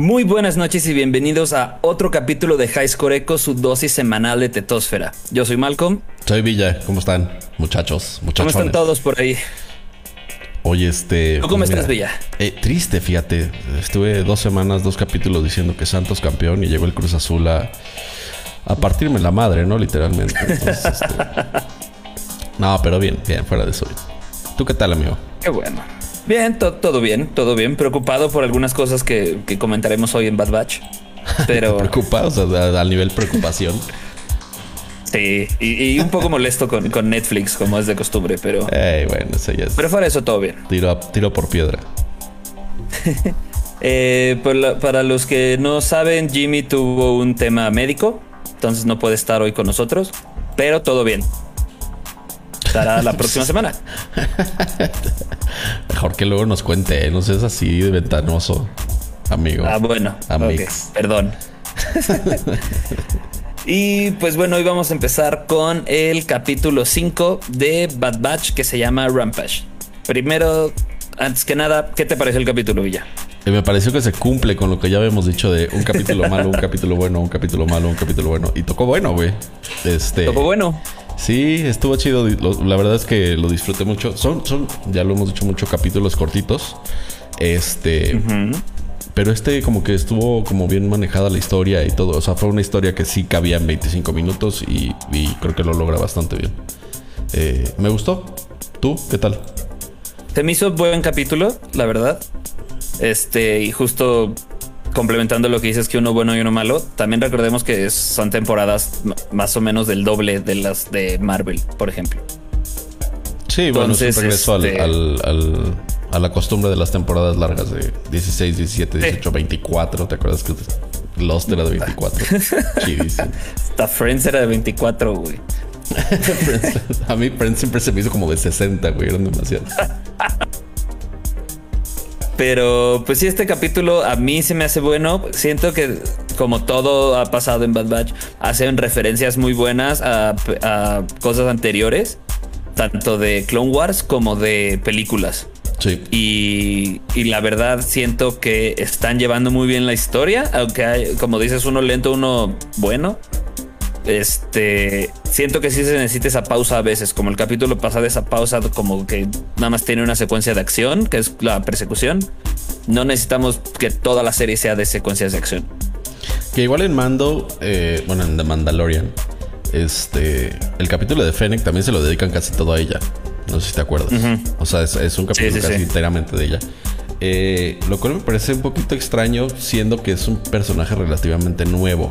Muy buenas noches y bienvenidos a otro capítulo de High Score Echo, su dosis semanal de tetosfera. Yo soy Malcolm. Soy Villa. ¿Cómo están, muchachos? ¿Cómo están todos por ahí? Oye, este. cómo estás, Villa? Eh, triste, fíjate. Estuve dos semanas, dos capítulos diciendo que Santos campeón y llegó el Cruz Azul a, a partirme la madre, ¿no? Literalmente. Este, no, pero bien, bien, fuera de eso. ¿Tú qué tal, amigo? Qué bueno. Bien, todo bien, todo bien. Preocupado por algunas cosas que, comentaremos hoy en Bad Batch. Pero. Preocupado, o sea, al nivel preocupación. Sí, y, un poco molesto con, Netflix, como es de costumbre, pero. bueno, eso ya es. Pero fuera eso, todo bien. Tiro, tiro por piedra. Eh, para los que no saben, Jimmy tuvo un tema médico, entonces no puede estar hoy con nosotros, pero todo bien estará la próxima semana. Mejor que luego nos cuente, no seas así de ventanoso, amigo. Ah, bueno. perdón. y pues bueno, hoy vamos a empezar con el capítulo 5 de Bad Batch que se llama Rampage. Primero, antes que nada, ¿qué te parece el capítulo, Villa? Y me pareció que se cumple con lo que ya habíamos dicho de un capítulo malo, un capítulo bueno, un capítulo malo, un capítulo bueno. Y tocó bueno, güey. Este. Tocó bueno. Sí, estuvo chido. La verdad es que lo disfruté mucho. Son, son, ya lo hemos dicho mucho, capítulos cortitos. Este. Pero este como que estuvo como bien manejada la historia y todo. O sea, fue una historia que sí cabía en 25 minutos y, creo que lo logra bastante bien. Eh, me gustó. ¿Tú? ¿Qué tal? Se me hizo buen capítulo, la verdad. Este, y justo complementando lo que dices que uno bueno y uno malo, también recordemos que son temporadas más o menos del doble de las de Marvel, por ejemplo. Sí, bueno, es un regreso este, a la costumbre de las temporadas largas de 16, 17, 18, 24. ¿Te acuerdas que Lost era de 24? Chidísimo. Hasta Friends era de 24, güey. a mí Friends siempre se me hizo como de 60, güey. Eran demasiados. Pero pues sí, este capítulo a mí se me hace bueno. Siento que como todo ha pasado en Bad Batch, hacen referencias muy buenas a, cosas anteriores, tanto de Clone Wars como de películas. Sí. Y, y, la verdad siento que están llevando muy bien la historia, aunque hay, como dices, uno lento, uno bueno. Este, siento que sí se necesita esa pausa a veces, como el capítulo pasado, esa pausa como que nada más tiene una secuencia de acción, que es la persecución. No necesitamos que toda la serie sea de secuencias de acción. Que igual en Mando, eh, bueno, en The Mandalorian, este, el capítulo de Fennec también se lo dedican casi todo a ella. No sé si te acuerdas. O sea, es, un capítulo casi enteramente de ella. Eh, lo cual me parece un poquito extraño, siendo que es un personaje relativamente nuevo.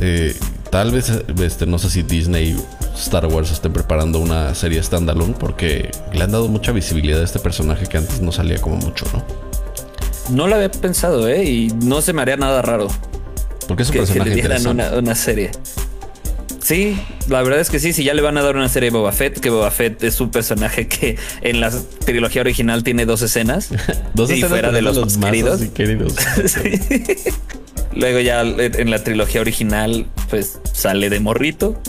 Eh, tal vez, este, no sé si Disney, Star Wars estén preparando una serie standalone porque le han dado mucha visibilidad a este personaje que antes no salía como mucho, ¿no? No lo había pensado, ¿eh? Y no se me haría nada raro. Porque es un personaje que le dieran una, serie. Sí, la verdad es que sí, si ya le van a dar una serie de Boba Fett, que Boba Fett es un personaje que en la trilogía original tiene dos escenas. dos y fuera de los, más queridos. queridos. Luego ya en la trilogía original, pues sale de morrito.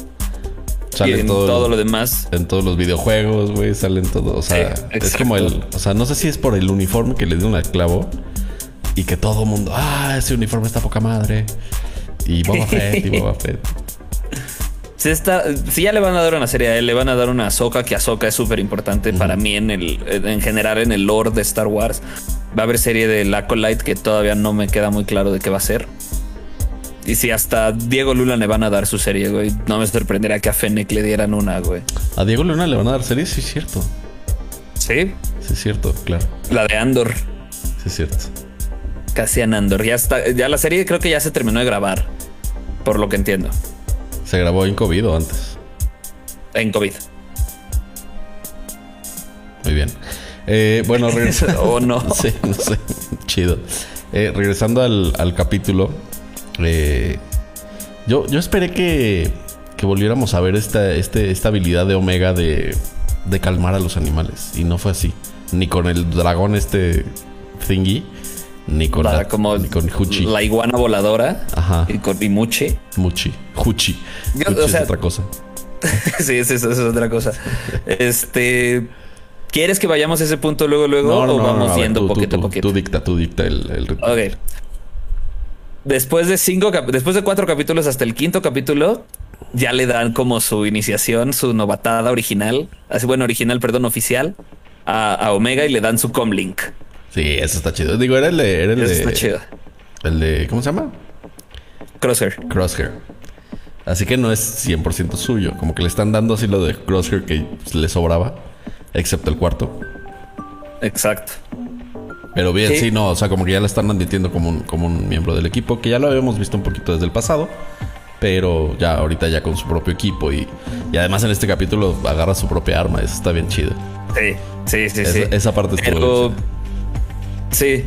Sale en todo, lo demás. En todos los videojuegos, güey, salen todos. O sea, es como el. O sea, no sé si es por el uniforme que le dieron al clavo y que todo el mundo, ah, ese uniforme está poca madre. Y Boba Fett, y Boba Fett. Si, está, si ya le van a dar una serie a él, le van a dar una Ahsoka, que Ahsoka es súper importante para mí en el en general en el lore de Star Wars. Va a haber serie de Acolyte que todavía no me queda muy claro de qué va a ser. Y si hasta Diego Luna le van a dar su serie, güey, no me sorprendería que a Fennec le dieran una, güey. ¿A Diego Luna le van a dar serie? Sí, es cierto. ¿Sí? Sí, es cierto, claro. La de Andor. Sí, es cierto. Cassian Andor. Ya está, ya la serie creo que ya se terminó de grabar, por lo que entiendo. ¿Se grabó en COVID o antes? En COVID. Muy bien. Eh, bueno, regresando. o no. sí, no sé. Chido. Eh, regresando al, capítulo. Eh, yo, yo esperé que, que volviéramos a ver esta, este, esta habilidad de Omega de, de calmar a los animales. Y no fue así. Ni con el dragón este thingy. Ni con, la, como con Huchi. La iguana voladora. Ajá. Y con Muchi. Muchi. Huchi. es otra cosa. sí, eso, es otra cosa. este. ¿Quieres que vayamos a ese punto luego, luego? o vamos viendo poquito a poquito? Tú dicta, tú dicta el, el Ok. Después de cinco, después de cuatro capítulos hasta el quinto capítulo, ya le dan como su iniciación, su novatada original, así bueno, original, perdón, oficial a, Omega y le dan su comlink. Sí, eso está chido. Digo, era el de. Era el eso de, está chido. El de. ¿Cómo se llama? Crosshair. Crosshair. Así que no es 100% suyo. Como que le están dando así lo de Crosshair que le sobraba. Excepto el cuarto. Exacto. Pero bien, sí. no, o sea, como que ya lo están admitiendo como un, como un miembro del equipo, que ya lo habíamos visto un poquito desde el pasado, pero ya ahorita ya con su propio equipo y, y además en este capítulo agarra su propia arma, eso está bien chido. Sí, sí, sí, sí. Esa parte pero, Sí.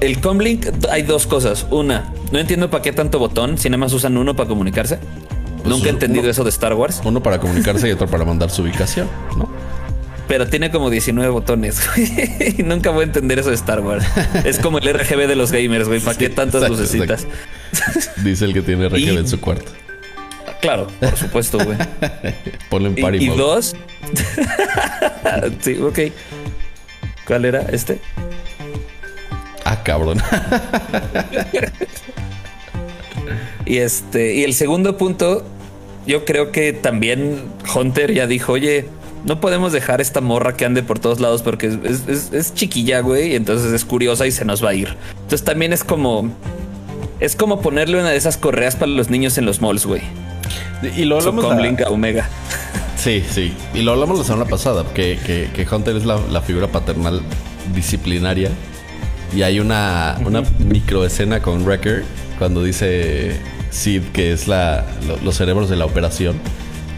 El comlink hay dos cosas. Una, no entiendo para qué tanto botón, si nada más usan uno para comunicarse. Pues Nunca he entendido eso de Star Wars. Uno para comunicarse y otro para mandar su ubicación, ¿no? Pero tiene como 19 botones. y nunca voy a entender eso de Star Wars. Es como el RGB de los gamers, güey. ¿Para qué tantas lucecitas? Dice el que tiene RGB en su cuarto. Claro, por supuesto, güey. Ponle en party Y, y dos. sí, ok. ¿Cuál era este? Ah, cabrón. y este, y el segundo punto, yo creo que también Hunter ya dijo, oye, no podemos dejar esta morra que ande por todos lados porque es, chiquilla, güey, y entonces es curiosa y se nos va a ir. Entonces también es como. Es como ponerle una de esas correas para los niños en los malls, güey. Y lo hablamos. Con Link Omega. Sí, sí. Y lo hablamos la semana pasada, que, que, Hunter es la, figura paternal disciplinaria. Y hay una, una micro escena con Wrecker cuando dice Sid que es la, los cerebros de la operación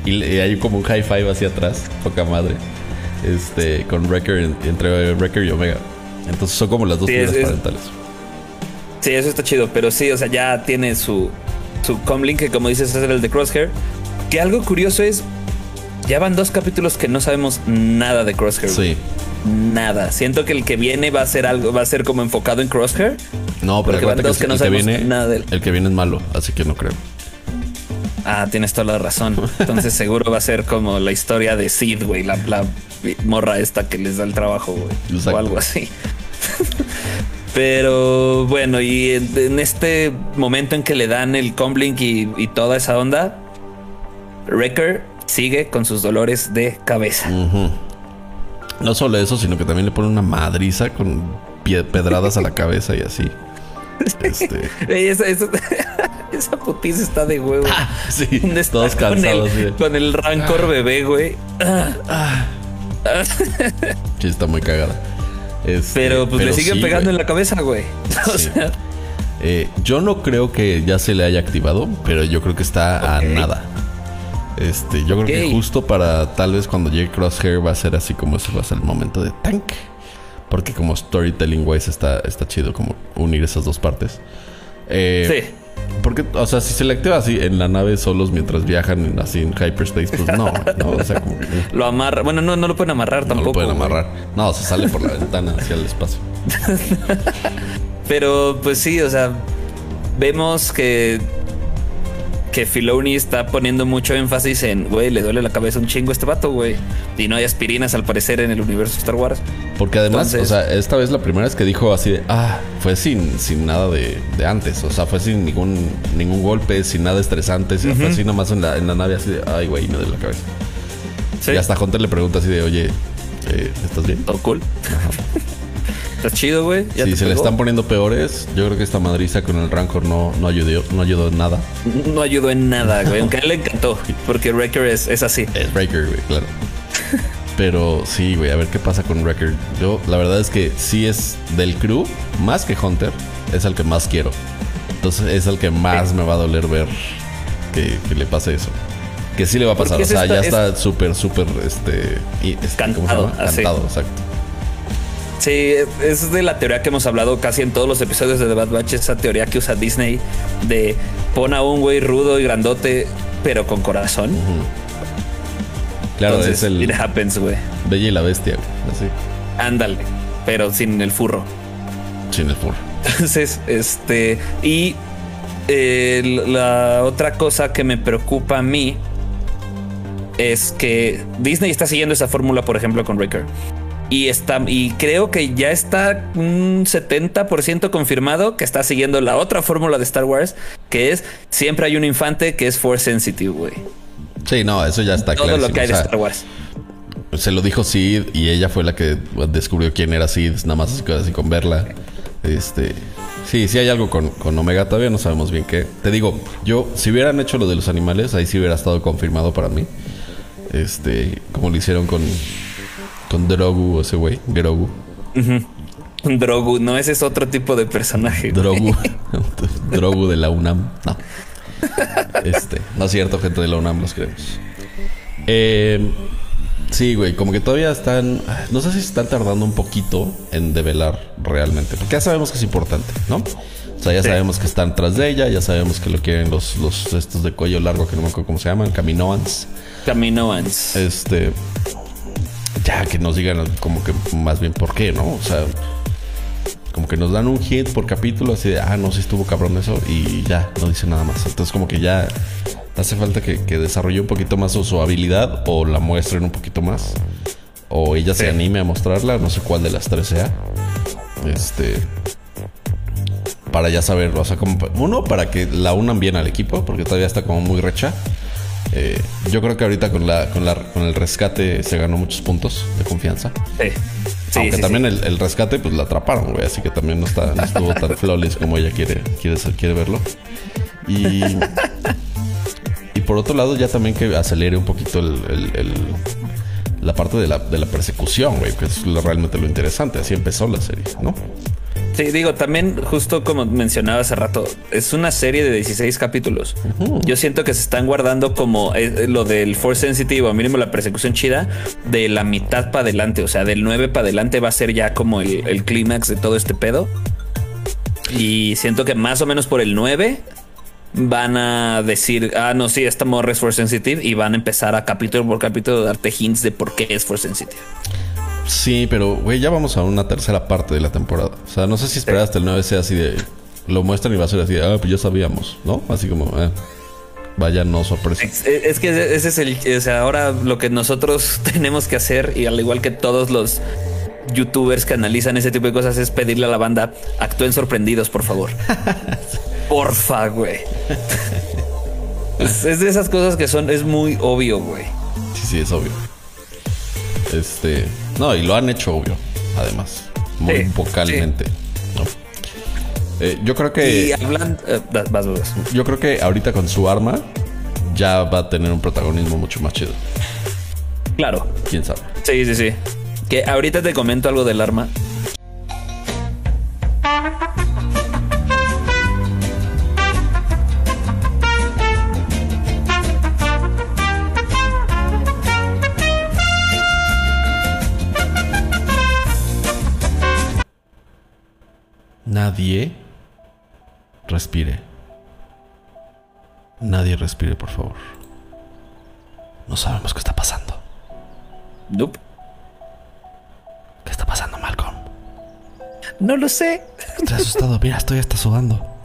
y, hay como un high five hacia atrás, poca madre. Este, con Wrecker, entre Wrecker y Omega. Entonces son como las dos figuras parentales. Sí, eso está chido, pero sí, o sea, ya tiene su, su comlink, que como dices es el de Crosshair. Que algo curioso es, ya van dos capítulos que no sabemos nada de Crosshair. Sí. Nada. Siento que el que viene va a ser algo, va a ser como enfocado en Crosshair. No, pero van dos que, no sabemos nada de él. El que viene es malo, así que no creo. Ah, tienes toda la razón. Entonces seguro va a ser como la historia de Sid, güey, la, morra esta que les da el trabajo, güey. O algo así. Pero bueno, y en, este momento en que le dan el comblink y, toda esa onda, Wrecker sigue con sus dolores de cabeza. No solo eso, sino que también le pone una madriza con pedradas a la cabeza y así. Este. esa, putiza está de huevo. Ah, sí, todos cansados. Con el, rancor bebé, güey. sí, está muy cagada. Este, pero pues le siguen pegando en la cabeza, güey. O sea. Eh, yo no creo que ya se le haya activado, pero yo creo que está a nada. Este, yo creo que justo para tal vez cuando llegue Crosshair va a ser así como ese va a ser el momento de tank. Porque como storytelling wise está, está chido como unir esas dos partes. Eh, sí. Porque, o sea, si se le activa así en la nave solos mientras viajan así en hyperspace, pues no, no, o sea, como que... Lo amarra, bueno, no, no lo pueden amarrar tampoco. No lo pueden amarrar. No, se sale por la ventana hacia el espacio. Pero, pues sí, o sea, vemos que que Filoni está poniendo mucho énfasis en, güey, le duele la cabeza un chingo a este vato, güey. Y no hay aspirinas al parecer en el universo Star Wars. Porque además, o sea, esta vez la primera vez que dijo así de, ah, fue sin, sin nada de, antes. O sea, fue sin ningún, ningún golpe, sin nada estresante. Fue así nomás en la, en la nave así de, ay, güey, me duele la cabeza. Y hasta Hunter le pregunta así de, oye, eh, ¿estás bien? Todo cool. Está chido, güey. Si se le están poniendo peores, yo creo que esta madriza con el Rancor no, no, ayudó, no ayudó en nada. No ayudó en nada, güey. Aunque a él le encantó. Porque Wrecker es, es así. Es Wrecker, güey, claro. Pero sí, güey, a ver qué pasa con Wrecker. Yo, la verdad es que sí es del crew, más que Hunter, es el que más quiero. Entonces es el que más me va a doler ver que, le pase eso. Que sí le va a pasar. O sea, ya está súper, súper, este, este Cantado, Cantado, exacto. Sí, es de la teoría que hemos hablado casi en todos los episodios de The Bad Batch, esa teoría que usa Disney de pon a un güey rudo y grandote, pero con corazón. Claro, es el. It happens, güey. Bella y la bestia, Así. Ándale, pero sin el furro. Sin el furro. Entonces, este. Y eh, la otra cosa que me preocupa a mí es que Disney está siguiendo esa fórmula, por ejemplo, con Ricker Y, está, y creo que ya está un 70% confirmado que está siguiendo la otra fórmula de Star Wars, que es siempre hay un infante que es force sensitive, güey. Sí, no, eso ya está claro. Todo lo que hay de Star Wars. Se lo dijo Sid y ella fue la que descubrió quién era Sid, nada más así con verla. Este, sí, sí hay algo con, con, Omega, todavía no sabemos bien qué. Te digo, yo, si hubieran hecho lo de los animales, ahí sí hubiera estado confirmado para mí. Este, como lo hicieron con, con Drogu, ese güey, Grogu. Drogu, no, ese es otro tipo de personaje. Drogu, Drogu de la UNAM, no. Este, no es cierto, gente de la UNAM, los queremos. Eh, Sí, güey, como que todavía están. No sé si están tardando un poquito en develar realmente. Porque ya sabemos que es importante, ¿no? O sea, ya sabemos que están tras de ella, ya sabemos que lo quieren los, los estos de cuello largo, que no me acuerdo cómo se llaman, Caminoans. Caminoans. Este. Ya que nos digan como que más bien por qué, ¿no? O sea, como que nos dan un hit por capítulo, así de, ah, no, si estuvo cabrón eso, y ya, no dice nada más. Entonces, como que ya hace falta que, desarrolle un poquito más su, habilidad o la muestren un poquito más. O ella se anime a mostrarla, no sé cuál de las tres sea. Este. Para ya saber, o sea, como uno, para que la unan bien al equipo, porque todavía está como muy recha. Eh, yo creo que ahorita con la, con la con el rescate se ganó muchos puntos de confianza. Sí. Aunque también El, rescate, pues la atraparon, güey. Así que también no está, no estuvo tan flawless como ella quiere, quiere, quiere verlo. Y y por otro lado, ya también que acelere un poquito el, la parte de la, de la persecución, güey, que es realmente lo interesante. Así empezó la serie, ¿no? Sí, digo, también justo como mencionaba hace rato, es una serie de 16 capítulos. Yo siento que se están guardando como eh, lo del Force Sensitive, o mínimo la persecución chida, de la mitad para adelante. O sea, del 9 para adelante va a ser ya como el, el clímax de todo este pedo. Y siento que más o menos por el 9 van a decir, ah, no, sí, esta morra es Force Sensitive y van a empezar a capítulo por capítulo darte hints de por qué es Force Sensitive. Sí, pero, güey, ya vamos a una tercera parte de la temporada. O sea, no sé si esperar hasta el 9 sea así de... Lo muestran y va a ser así de, ah, pues ya sabíamos, ¿no? Así como, eh, vaya, no sorpresa. Es, que ese es el... O sea, ahora lo que nosotros tenemos que hacer, y al igual que todos los youtubers que analizan ese tipo de cosas, es pedirle a la banda, actúen sorprendidos, por favor. Porfa, güey. es, de esas cosas que son, es muy obvio, güey. Sí, sí, es obvio. Este, no, y lo han hecho obvio, además, muy vocalmente. Eh, yo creo que. Y hablando. Eh, yo creo que ahorita con su arma ya va a tener un protagonismo mucho más chido. Claro. Quién sabe. Sí, sí, sí. Que ahorita te comento algo del arma. Nadie respire. Nadie respire, por favor. No sabemos qué está pasando. Nope. ¿Qué está pasando, Malcolm? No lo sé. Estoy asustado. Mira, estoy hasta sudando.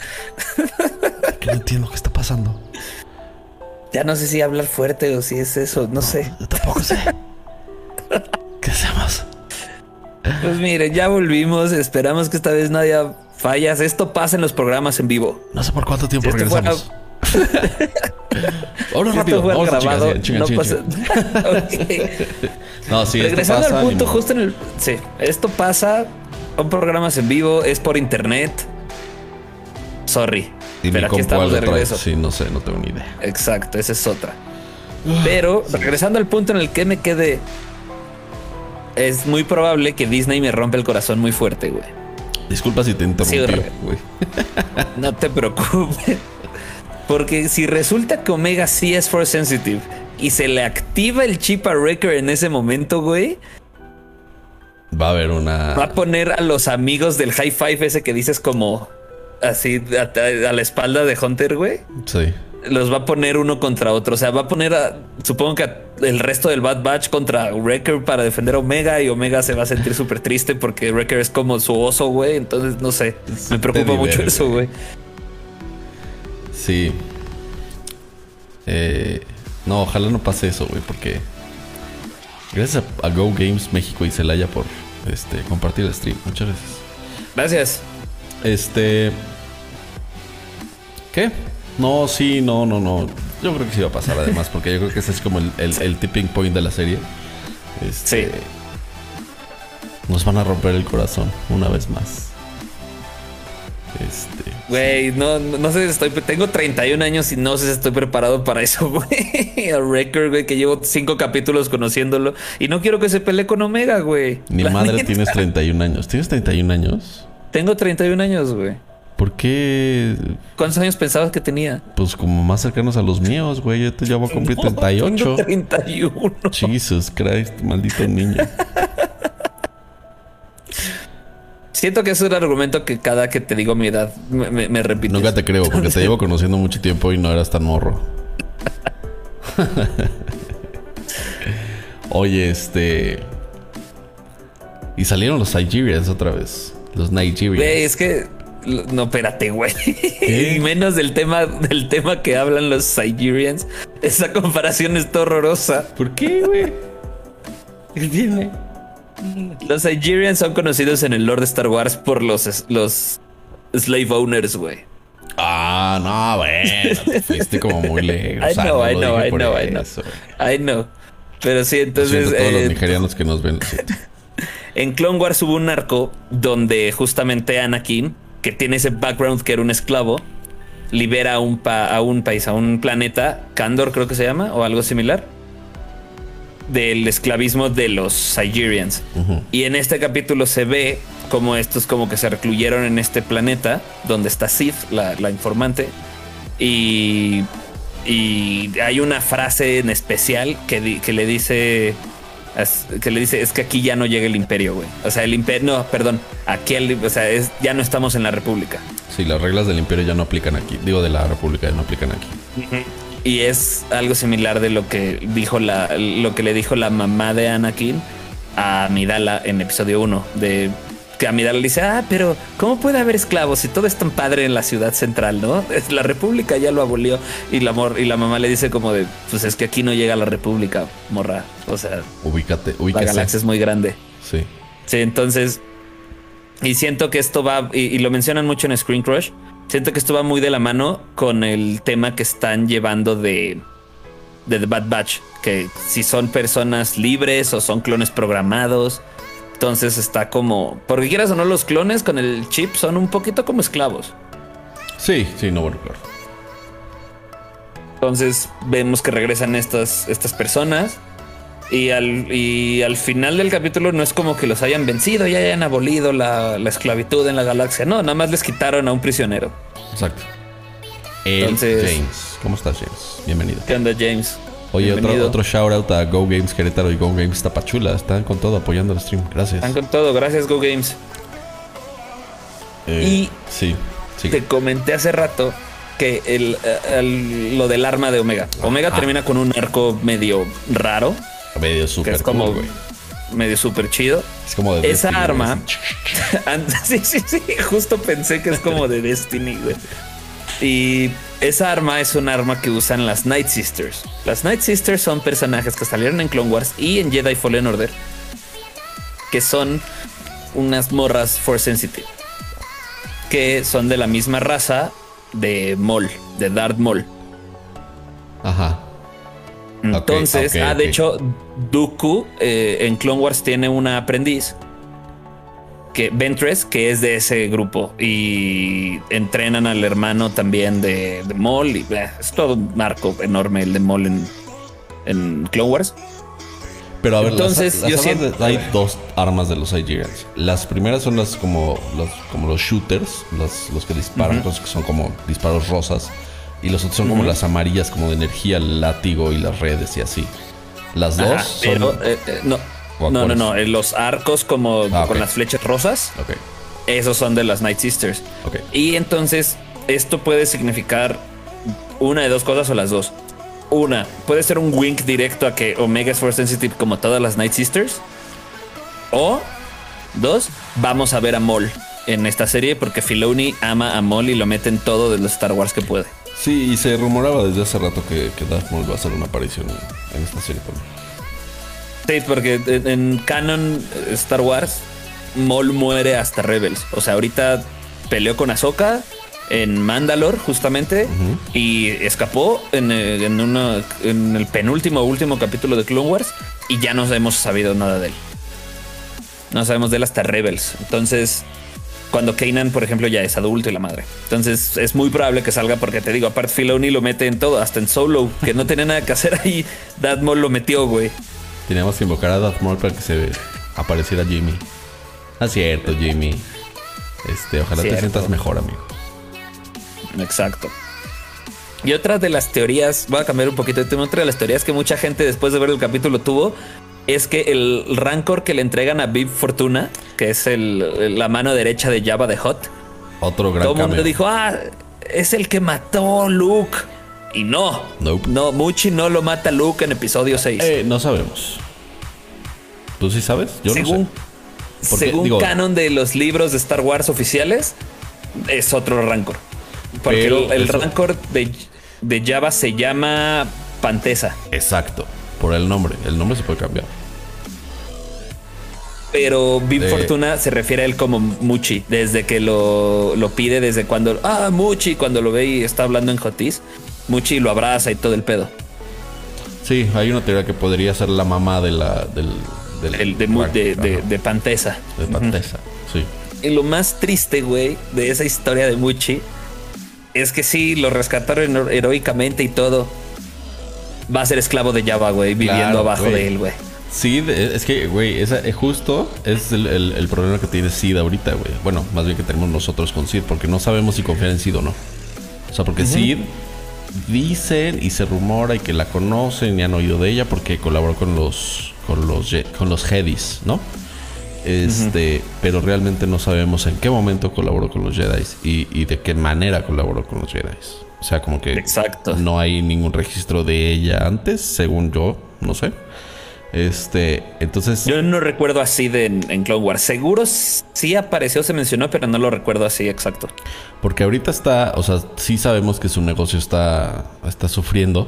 Que no entiendo qué está pasando. Ya no sé si hablar fuerte o si es eso. No, sé. Yo tampoco sé. Pues mire, ya volvimos. Esperamos que esta vez haya fallas. Esto pasa en los programas en vivo. No sé por cuánto tiempo regresamos. Ahora rápido. Vamos grabado, no pasa. no, sí, Regresando al punto, justo en el. Sí, esto pasa. Son programas en vivo, es por internet. Sorry. pero aquí estamos de regreso. Sí, no sé, no tengo ni idea. Exacto, esa es otra. Pero regresando al punto en el que me quedé, es muy probable que Disney me rompa el corazón muy fuerte, güey. Disculpa si te interrumpí, güey. no te preocupes. Porque si resulta que Omega sí es Force Sensitive y se le activa el chip a Wrecker en ese momento, güey. Va a haber una. Va a poner a los amigos del High Five ese que dices como así a, la espalda de Hunter, güey. Sí. Los va a poner uno contra otro. O sea, va a poner a, supongo que el resto del Bad Batch contra Wrecker para defender a Omega y Omega se va a sentir súper triste porque Wrecker es como su oso, güey. Entonces, no sé. Me preocupa mucho eso, güey. Sí. Eh, no, ojalá no pase eso, güey, porque Gracias a, Go Games México y Celaya por este, compartir el stream. Muchas gracias. Gracias. Este. ¿Qué? No, sí, no, no, no. Yo creo que sí va a pasar además, porque yo creo que ese es como el, tipping point de la serie. Este, sí. Nos van a romper el corazón una vez más. Este. Güey, no, no sé si estoy. Tengo 31 años y no sé si estoy preparado para eso, güey. A record, güey, que llevo cinco capítulos conociéndolo. Y no quiero que se pelee con Omega, güey. Ni madre tienes 31 años. ¿Tienes 31 años? Tengo 31 años, güey. ¿Por qué? ¿Cuántos años pensabas que tenía? Pues como más cercanos a los míos, güey. Yo te voy a cumplir 38. 31. Jesus Christ, maldito niño. Siento que es un argumento que cada que te digo mi edad me, me, repite. Nunca te creo, porque te llevo conociendo mucho tiempo y no eras tan morro. Oye, este. Y salieron los Nigerians otra vez. Los Nigerians. es que. No, espérate, güey. Y menos del tema, del tema que hablan los Nigerians. Esa comparación es horrorosa. ¿Por qué, güey? ¿Qué tiene? Los Nigerians son conocidos en el lore de Star Wars por los, los slave owners, güey. Ah, no, bueno, fuiste como muy lejos. I know, I know, I know, I know. I know. Pero sí, entonces. todos los eh, nigerianos que nos ven. en Clone Wars hubo un arco donde justamente Anakin, que tiene ese background que era un esclavo, libera a un, a un país, a un planeta, Kandor creo que se llama, o algo similar del esclavismo de los Nigerians. Y en este capítulo se ve como estos como que se recluyeron en este planeta donde está Sith, la, informante. Y, y, hay una frase en especial que, que le dice que le dice es que aquí ya no llega el imperio, güey. O sea, el imperio, no, perdón, aquí el, o sea, es, ya no estamos en la república. Sí, las reglas del imperio ya no aplican aquí. Digo, de la república ya no aplican aquí. Y es algo similar de lo que dijo la, lo que le dijo la mamá de Anakin a Amidala en episodio 1 de que Amidala le dice, ah, pero ¿cómo puede haber esclavos si todo es tan padre en la ciudad central, no? La república ya lo abolió y la, y la mamá le dice como de, pues es que aquí no llega la república, morra. O sea, ubícate, ubícate. La galaxia es muy grande. Sí. Sí, entonces, y siento que esto va, y, y lo mencionan mucho en Screen Crush, Siento que esto va muy de la mano con el tema que están llevando de, de The Bad Batch, que si son personas libres o son clones programados. Entonces está como, porque quieras o no, los clones con el chip son un poquito como esclavos. Sí, sí, no, bueno, claro. Entonces vemos que regresan estas, estas personas y al, y al final del capítulo no es como que los hayan vencido y hayan abolido la, esclavitud en la galaxia. No, nada más les quitaron a un prisionero. Exacto. Entonces, James. ¿Cómo estás, James? Bienvenido. ¿Qué onda, James? Oye, otro, otro shout out a Go Games Querétaro y Go Games Tapachula. Están con todo apoyando el stream. Gracias. Están con todo. Gracias, Go Games. Eh, y sí, te comenté hace rato que el, lo del arma de Omega. Omega termina con un arco medio raro Medio súper es como medio súper chido. Es como de Esa arma. sí, sí, sí. Justo pensé que es como de Destiny, güey. Y esa arma es un arma que usan las Night Sisters. Las Night Sisters son personajes que salieron en Clone Wars y en Jedi Fallen Order. Que son unas morras Force Sensitive. Que son de la misma raza de Maul, de Darth Maul. Ajá. Entonces, ah, de hecho, Dooku eh, en Clone Wars tiene una aprendiz que Ventress, que es de ese grupo y entrenan al hermano también de, de y eh, es todo un marco enorme el de Maul en, en Clone Wars. Pero a ver, Entonces, yo siento... hay dos armas de los Nigerians. Las primeras son las como los, como los shooters, los, los que disparan, que son como disparos rosas. Y los otros son como las amarillas, como de energía, el látigo y las redes y así. Las dos Pero, eh, eh, no. No, no, no. Eh, los arcos como ah, con las flechas rosas. Esos son de las Night Sisters. Y entonces, esto puede significar una de dos cosas o las dos. Una, puede ser un wink directo a que Omega es Force Sensitive como todas las Night Sisters. O dos, vamos a ver a Maul en esta serie porque Filoni ama a Maul y lo mete en todo de los Star Wars que puede. Sí, y se rumoraba desde hace rato que, que Darth Maul va a hacer una aparición en, esta serie también. Sí, porque en canon Star Wars, Maul muere hasta Rebels. O sea, ahorita peleó con Ahsoka en Mandalore, justamente, y escapó en, en, en el penúltimo último capítulo de Clone Wars y ya no hemos sabido nada de él. No sabemos de él hasta Rebels. Entonces, cuando Kanan, por ejemplo, ya es adulto y la madre. Entonces, es muy probable que salga porque te digo, aparte Filoni lo mete en todo, hasta en Solo, que no tenía nada que hacer ahí. Maul lo metió, güey. Teníamos que invocar a Darth Maul para que se apareciera Jimmy. Ah, cierto, Jimmy. Este, ojalá te sientas mejor, amigo. Exacto. Y otra de las teorías, voy a cambiar un poquito de tema, otra de las teorías que mucha gente después de ver el capítulo tuvo es que el rancor que le entregan a Bib Fortuna, que es el, la mano derecha de Java de Hot, otro gran todo el mundo dijo, ah, es el que mató Luke. Y no, no, Muchi no lo mata Luke en episodio 6. Eh, no sabemos. ¿Tú sí sabes? Yo según, no sé. Según canon de los libros de Star Wars oficiales, es otro rancor. Porque el, rancor de, de Java se llama Pantesa. Exacto, por el nombre. El nombre se puede cambiar. Pero Big Fortuna se refiere a él como Muchi, desde que lo, lo, pide, desde cuando, ah, Muchi, cuando lo ve y está hablando en Jotis, Muchi lo abraza y todo el pedo. Sí, hay una teoría que podría ser la mamá de la, del, del de, de, Pantesa. De Pantesa, sí. Y lo más triste, güey, de esa historia de Muchi es que sí, lo rescataron heroicamente y todo. Va a ser esclavo de Java, güey, viviendo abajo de él, güey. Sí, es que, güey, esa, es justo es el, problema que tiene Sid ahorita, güey. Bueno, más bien que tenemos nosotros con Sid, porque no sabemos si confiar en Sid o no. O sea, porque Sid dicen y se rumora y que la conocen y han oído de ella porque colaboró con los con los con los Jedis, ¿no? Este, pero realmente no sabemos en qué momento colaboró con los Jedi y, de qué manera colaboró con los Jedi. O sea, como que Exacto. no hay ningún registro de ella antes, según yo, no sé. Este, entonces. Yo no recuerdo así de en, Clone Wars. Seguro sí apareció, se mencionó, pero no lo recuerdo así exacto. Porque ahorita está, o sea, sí sabemos que su negocio está, está sufriendo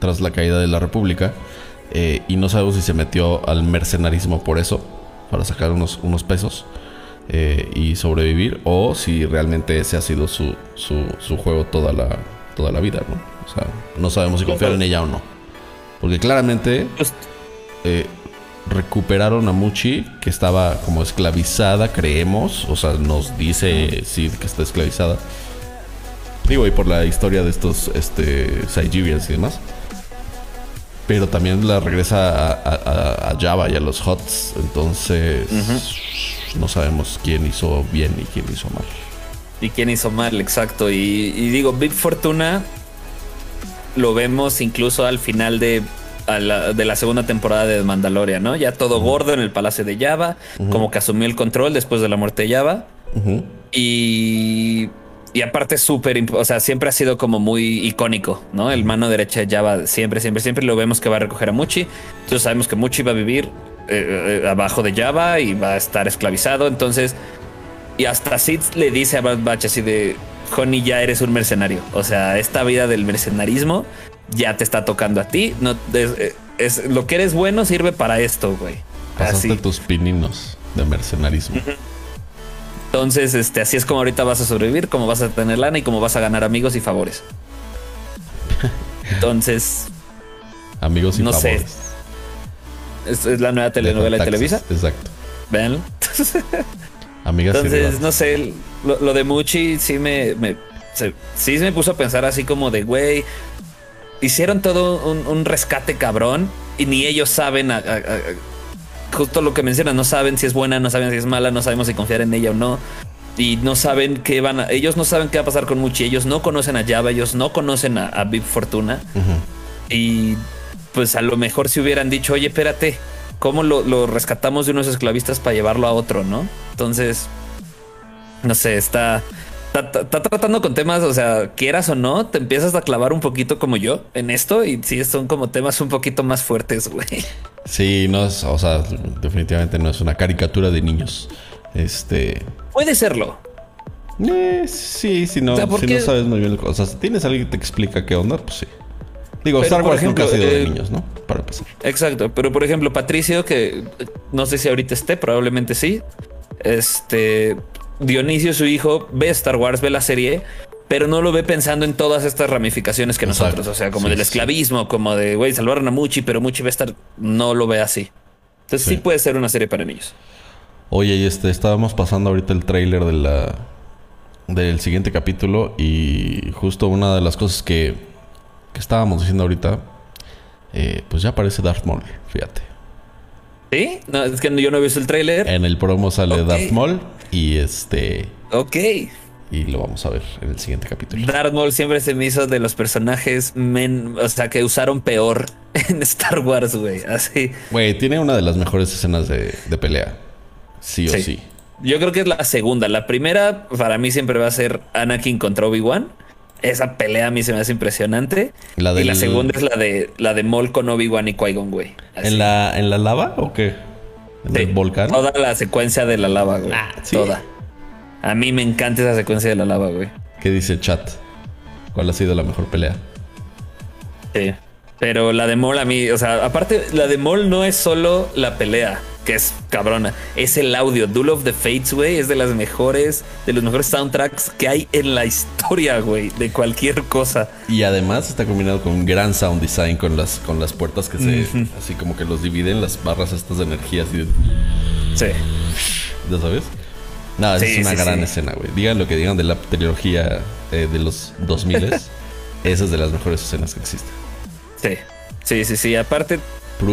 tras la caída de la República. Eh, y no sabemos si se metió al mercenarismo por eso para sacar unos, unos pesos eh, y sobrevivir, o si realmente ese ha sido su, su, juego toda la, toda la vida, ¿no? O sea, no sabemos si confiar en ella o no. Porque claramente pues, eh, recuperaron a Muchi, que estaba como esclavizada, creemos. O sea, nos dice sí que está esclavizada. Digo, y por la historia de estos este, Siberians y demás pero también la regresa a, Java y a los HOTS. Entonces, no sabemos quién hizo bien y quién hizo mal. Y quién hizo mal, exacto. Y, digo, Big Fortuna lo vemos incluso al final de, de la segunda temporada de Mandalorian, ¿no? Ya todo gordo en el palacio de Java, como que asumió el control después de la muerte de Java. Y y aparte súper, o sea, siempre ha sido como muy icónico, ¿no? El mano derecha de Java siempre, siempre, siempre lo vemos que va a recoger a Muchi. Entonces sabemos que Muchi va a vivir eh, eh, abajo de Java y va a estar esclavizado. Entonces, y hasta Sid le dice a Bad Batch así de, Honey, ya eres un mercenario. O sea, esta vida del mercenarismo ya te está tocando a ti. No, es, lo que eres bueno sirve para esto, güey. Pasaste tus pininos de mercenarismo. Entonces, este, así es como ahorita vas a sobrevivir, como vas a tener lana y como vas a ganar amigos y favores. Entonces. amigos y no favores. Sé. Es, la nueva telenovela de, Televisa. Exacto. Veanlo. Amigas Entonces, no sé, lo, de Muchi sí me, me sí me puso a pensar así como de, güey, hicieron todo un, rescate cabrón y ni ellos saben justo lo que mencionas, no saben si es buena, no saben si es mala, no sabemos si confiar en ella o no. Y no saben qué van a. Ellos no saben qué va a pasar con Muchi. Ellos no conocen a Java, ellos no conocen a, Big Fortuna. Y pues a lo mejor si hubieran dicho, oye, espérate, ¿cómo lo, rescatamos de unos esclavistas para llevarlo a otro, no? Entonces, no sé, está, está, tratando con temas, o sea, quieras o no, te empiezas a clavar un poquito como yo en esto y sí son como temas un poquito más fuertes, güey. Sí, no es, o sea, definitivamente no es una caricatura de niños. Este. Puede serlo. Eh, sí, si no, si no sabes muy bien. O sea, si tienes alguien que te explica qué onda, pues sí. Digo, Star Wars nunca ha sido de eh, niños, ¿no? Para empezar. Exacto, pero por ejemplo, Patricio, que no sé si ahorita esté, probablemente sí. Este Dionisio, su hijo, ve Star Wars, ve la serie, pero no lo ve pensando en todas estas ramificaciones que nosotros, o sea, como del esclavismo, como de, güey, salvaron a Muchi, pero Muchi va a estar, no lo ve así. Entonces sí. puede ser una serie para niños. Oye, y este, estábamos pasando ahorita el tráiler de la del siguiente capítulo y justo una de las cosas que, que estábamos diciendo ahorita, eh, pues ya aparece Darth Maul, fíjate. ¿Sí? No, es que yo no he visto el tráiler. En el promo sale Darth Maul y este... Ok y lo vamos a ver en el siguiente capítulo. Darth Maul siempre se me hizo de los personajes men, o sea, que usaron peor en Star Wars, güey. Así. Güey, tiene una de las mejores escenas de, pelea. Sí o sí. Yo creo que es la segunda. La primera, para mí, siempre va a ser Anakin contra Obi-Wan. Esa pelea a mí se me hace impresionante. La Y la segunda es la de la de Maul con Obi-Wan y Qui-Gon, güey. ¿En la, ¿En la lava o qué? ¿En el volcán? Toda la secuencia de la lava, güey. Ah, Toda. A mí me encanta esa secuencia de la lava, güey. ¿Qué dice el chat? ¿Cuál ha sido la mejor pelea? Sí. Pero la de Mol a mí, o sea, aparte, la de Mol no es solo la pelea, que es cabrona, es el audio. Duel of the Fates, güey, es de las mejores, de los mejores soundtracks que hay en la historia, güey, de cualquier cosa. Y además está combinado con un gran sound design con las, con las puertas que se, así como que los dividen, las barras estas de energía, así Sí. ¿Ya sabes? No, es una gran escena, güey. Digan lo que digan de la trilogía eh, de los 2000 Esa es de las mejores escenas que existen. Sí, sí, sí, sí. Aparte,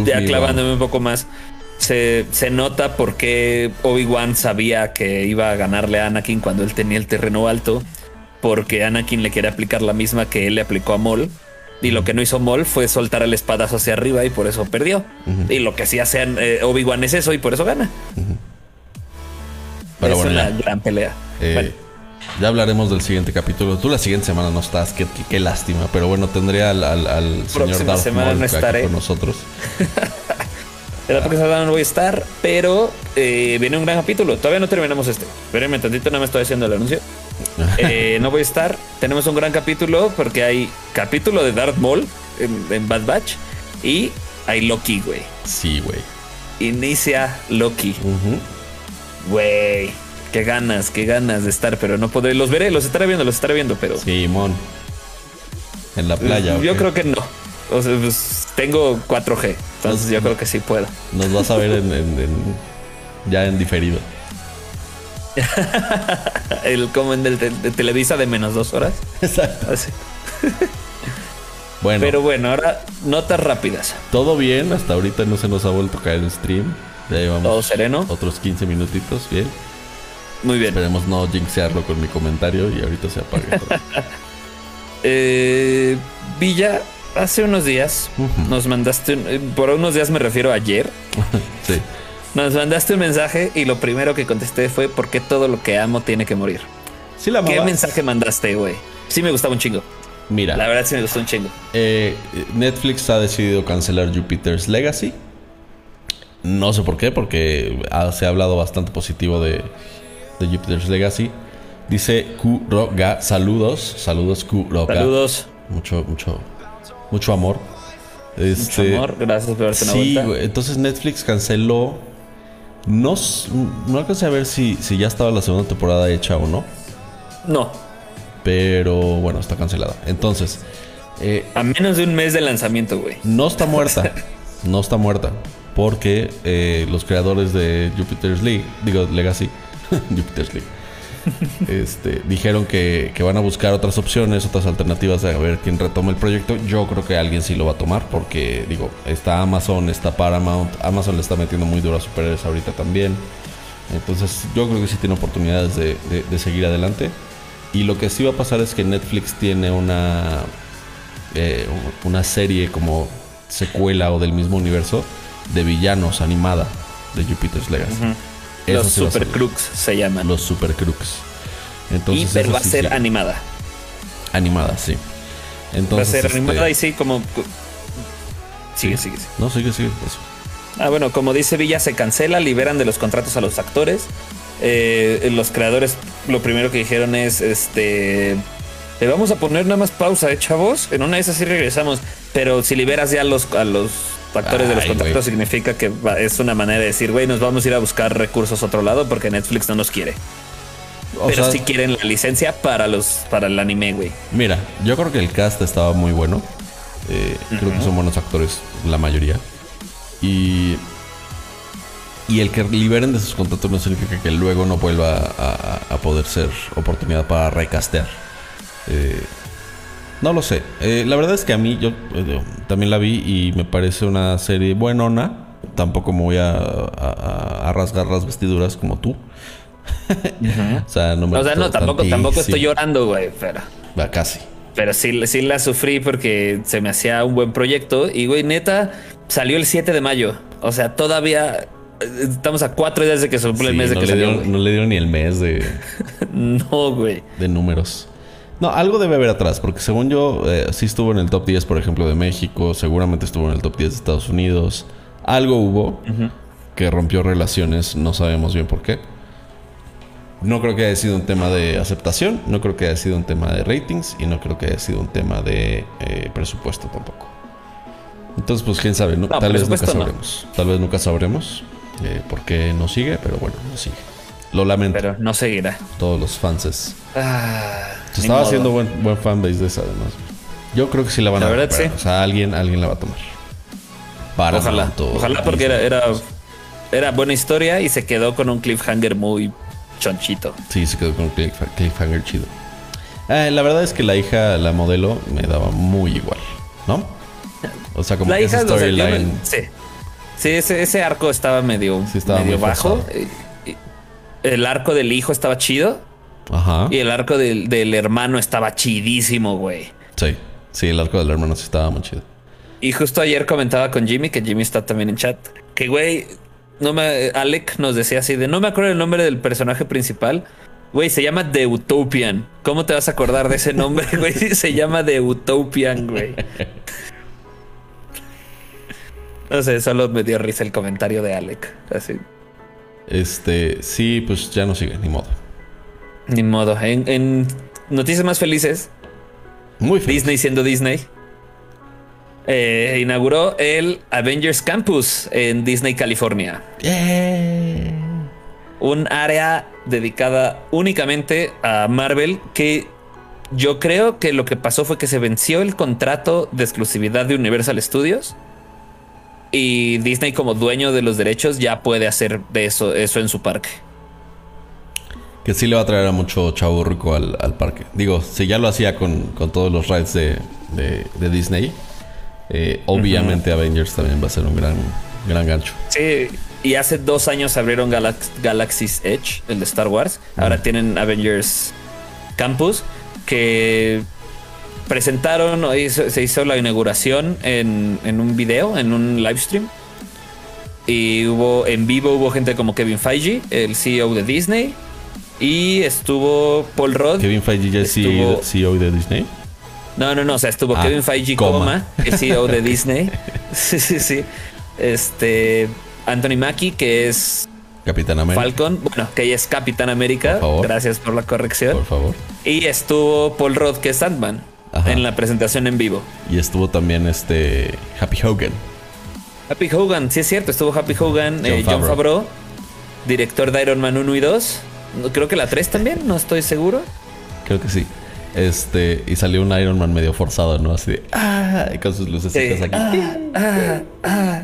ya clavándome un poco más, se, se nota por qué Obi-Wan sabía que iba a ganarle a Anakin cuando él tenía el terreno alto. Porque Anakin le quiere aplicar la misma que él le aplicó a Maul. Y lo que no hizo Maul fue soltar el espadazo hacia arriba y por eso perdió. Y lo que sí hace eh, Obi-Wan es eso y por eso gana es una gran pelea. Eh, ya hablaremos del siguiente capítulo. Tú la siguiente semana no estás, qué, lástima. Pero bueno, tendría al, al, señor Darth Maul no aquí con nosotros. la próxima semana no voy a estar, pero eh, viene un gran capítulo. Todavía no terminamos este. Espérenme tantito, no me estoy haciendo el anuncio. Eh, no voy a estar. Tenemos un gran capítulo porque hay capítulo de Darth Maul en, Bad Batch y hay Loki, güey. Sí, güey. Inicia Loki. Güey, qué ganas, qué ganas de estar, pero no podré. Los veré, los estaré viendo, los estaré viendo, pero. Simón. En la playa. Yo creo que no. O sea, pues, tengo 4G, entonces yo creo que sí puedo. Nos vas a ver en, ya en diferido. el como en el de, Televisa de menos dos horas. Exacto. bueno. Pero bueno, ahora notas rápidas. Todo bien, hasta ahorita no se nos ha vuelto a caer el stream. Ya llevamos todo sereno. Otros 15 minutitos, bien. Muy bien. Esperemos no jinxearlo con mi comentario y ahorita se apague. eh, Villa, hace unos días nos mandaste, eh, por unos días me refiero a ayer. sí. Nos mandaste un mensaje y lo primero que contesté fue ¿por qué todo lo que amo tiene que morir? Sí la ¿Qué mensaje mandaste, güey? Sí me gustaba un chingo. Mira. La verdad sí me gustó un chingo. Eh, Netflix ha decidido cancelar Jupiter's Legacy. No sé por qué, porque se ha hablado bastante positivo de, de Jupiter's Legacy. Dice Kuroga, saludos, saludos Kuroga. Saludos. Mucho, mucho, mucho amor. Este, mucho amor, gracias por verte sí, entonces Netflix canceló. No, no alcancé a ver si, si ya estaba la segunda temporada hecha o no. No. Pero bueno, está cancelada. Entonces. Eh, a menos de un mes de lanzamiento, güey. No está muerta. no está muerta porque eh, los creadores de Jupiter's League, digo Legacy, Jupiter's League, este, dijeron que, van a buscar otras opciones, otras alternativas a ver quién retoma el proyecto. Yo creo que alguien sí lo va a tomar porque, digo, está Amazon, está Paramount, Amazon le está metiendo muy duro a superhéroes ahorita también. Entonces yo creo que sí tiene oportunidades de, seguir adelante. Y lo que sí va a pasar es que Netflix tiene una, eh, una serie como secuela o del mismo universo de villanos animada de Jupiter's Legacy. Los Super Crooks se llaman. Los Super Crooks. Entonces, y va a ser animada. Animada, sí. Entonces, va a ser animada este, y sí, como. Sigue, sigue, sigue. No, sigue, sigue. Ah, bueno, como dice Villa, se cancela, liberan de los contratos a los actores. Eh, los creadores lo primero que dijeron es este Le vamos a poner nada más pausa, ¿eh, chavos? En una de esas sí regresamos. Pero si liberas ya a los, a los factores de los contratos, significa que es una manera de decir, güey, nos vamos a ir a buscar recursos a otro lado porque Netflix no nos quiere. pero si quieren la licencia para los para el anime, güey. Mira, yo creo que el cast estaba muy bueno. Eh, creo que son buenos actores, la mayoría. Y y el que liberen de sus contratos no significa que luego no vuelva a, poder ser oportunidad para recastear. Eh, no lo sé. Eh, la verdad es que a mí yo eh, también la vi y me parece una serie buenona. Tampoco me voy a, rasgar las vestiduras como tú. o sea, no me O sea, no, tampoco, tampoco estoy llorando, güey, pero... Va, casi. Pero sí, sí la sufrí porque se me hacía un buen proyecto. Y, güey, neta, salió el 7 de mayo. O sea, todavía Estamos a cuatro días de que se el mes de que le dieron, No le dieron ni el mes de. no, güey. De números. No, algo debe haber atrás, porque según yo, eh, sí estuvo en el top 10, por ejemplo, de México, seguramente estuvo en el top 10 de Estados Unidos. Algo hubo que rompió relaciones, no sabemos bien por qué. No creo que haya sido un tema de aceptación, no creo que haya sido un tema de ratings y no creo que haya sido un tema de eh, presupuesto tampoco. Entonces, pues quién sabe, tal vez nunca sabremos. Tal vez nunca sabremos. Eh, por qué no sigue, pero bueno, no sigue. Lo lamento. Pero no seguirá. Todos los fans. Ah, Se estaba haciendo buen, buen fanbase de esa, además. Yo creo que sí la van a verdad, sí. O sea, alguien, alguien la va a tomar. Para ojalá. Ojalá porque era, era, era, buena historia y se quedó con un cliffhanger muy chonchito. Sí, se quedó con un cliffhanger chido. Eh, la verdad es que la hija, la modelo, me daba muy igual, ¿no? O sea, como la que hija, storyline. sí. Sí, ese, arco estaba medio, medio bajo. El arco del hijo estaba chido. Ajá. Y el arco del, hermano estaba chidísimo, güey. Sí, sí, el arco del hermano sí estaba muy chido. Y justo ayer comentaba con Jimmy, que Jimmy está también en chat, que güey, no me, Alec nos decía así de, no me acuerdo el nombre del personaje principal. Güey, se llama The Utopian. ¿Cómo te vas a acordar de ese nombre, güey? Se llama The Utopian, güey. No sé, solo me dio risa el comentario de Alec. Así. Este, sí, pues ya no sigue, ni modo. Ni modo. En, noticias más felices. Muy Disney siendo Disney. Eh, inauguró el Avengers Campus en Disney, California. Un área dedicada únicamente a Marvel que yo creo que lo que pasó fue que se venció el contrato de exclusividad de Universal Studios y Disney como dueño de los derechos ya puede hacer de eso, eso en su parque. Que sí le va a traer a mucho chavo rico al, parque. Digo, si ya lo hacía con, todos los rides de, de, Disney, eh, obviamente Avengers también va a ser un gran, gran gancho. Sí, y hace dos años abrieron Galaxy's Edge, el de Star Wars. Ahora tienen Avengers Campus, que presentaron, se hizo la inauguración en, un video, en un live stream. Y hubo en vivo hubo gente como Kevin Feige, el CEO de Disney. Y estuvo Paul Rudd. Kevin Feige ya es CEO de Disney. No, no, no. O sea, estuvo ah, Kevin Feige, coma. el CEO de Disney. sí, sí, sí. Este. Anthony Mackie, que es. Capitán América. Falcon. Bueno, que ella es Capitán América. Gracias por la corrección. Por favor. Y estuvo Paul Rudd, que es Sandman en la presentación en vivo. Y estuvo también este Happy Hogan. Happy Hogan, sí es cierto, estuvo Happy Hogan, John, eh, Favreau. director de Iron Man 1 y 2. Creo que la 3 también, no estoy seguro. Creo que sí. Este, y salió un Iron Man medio forzado, ¿no? Así de ah, con sus luces aquí. Ah, ah, ah.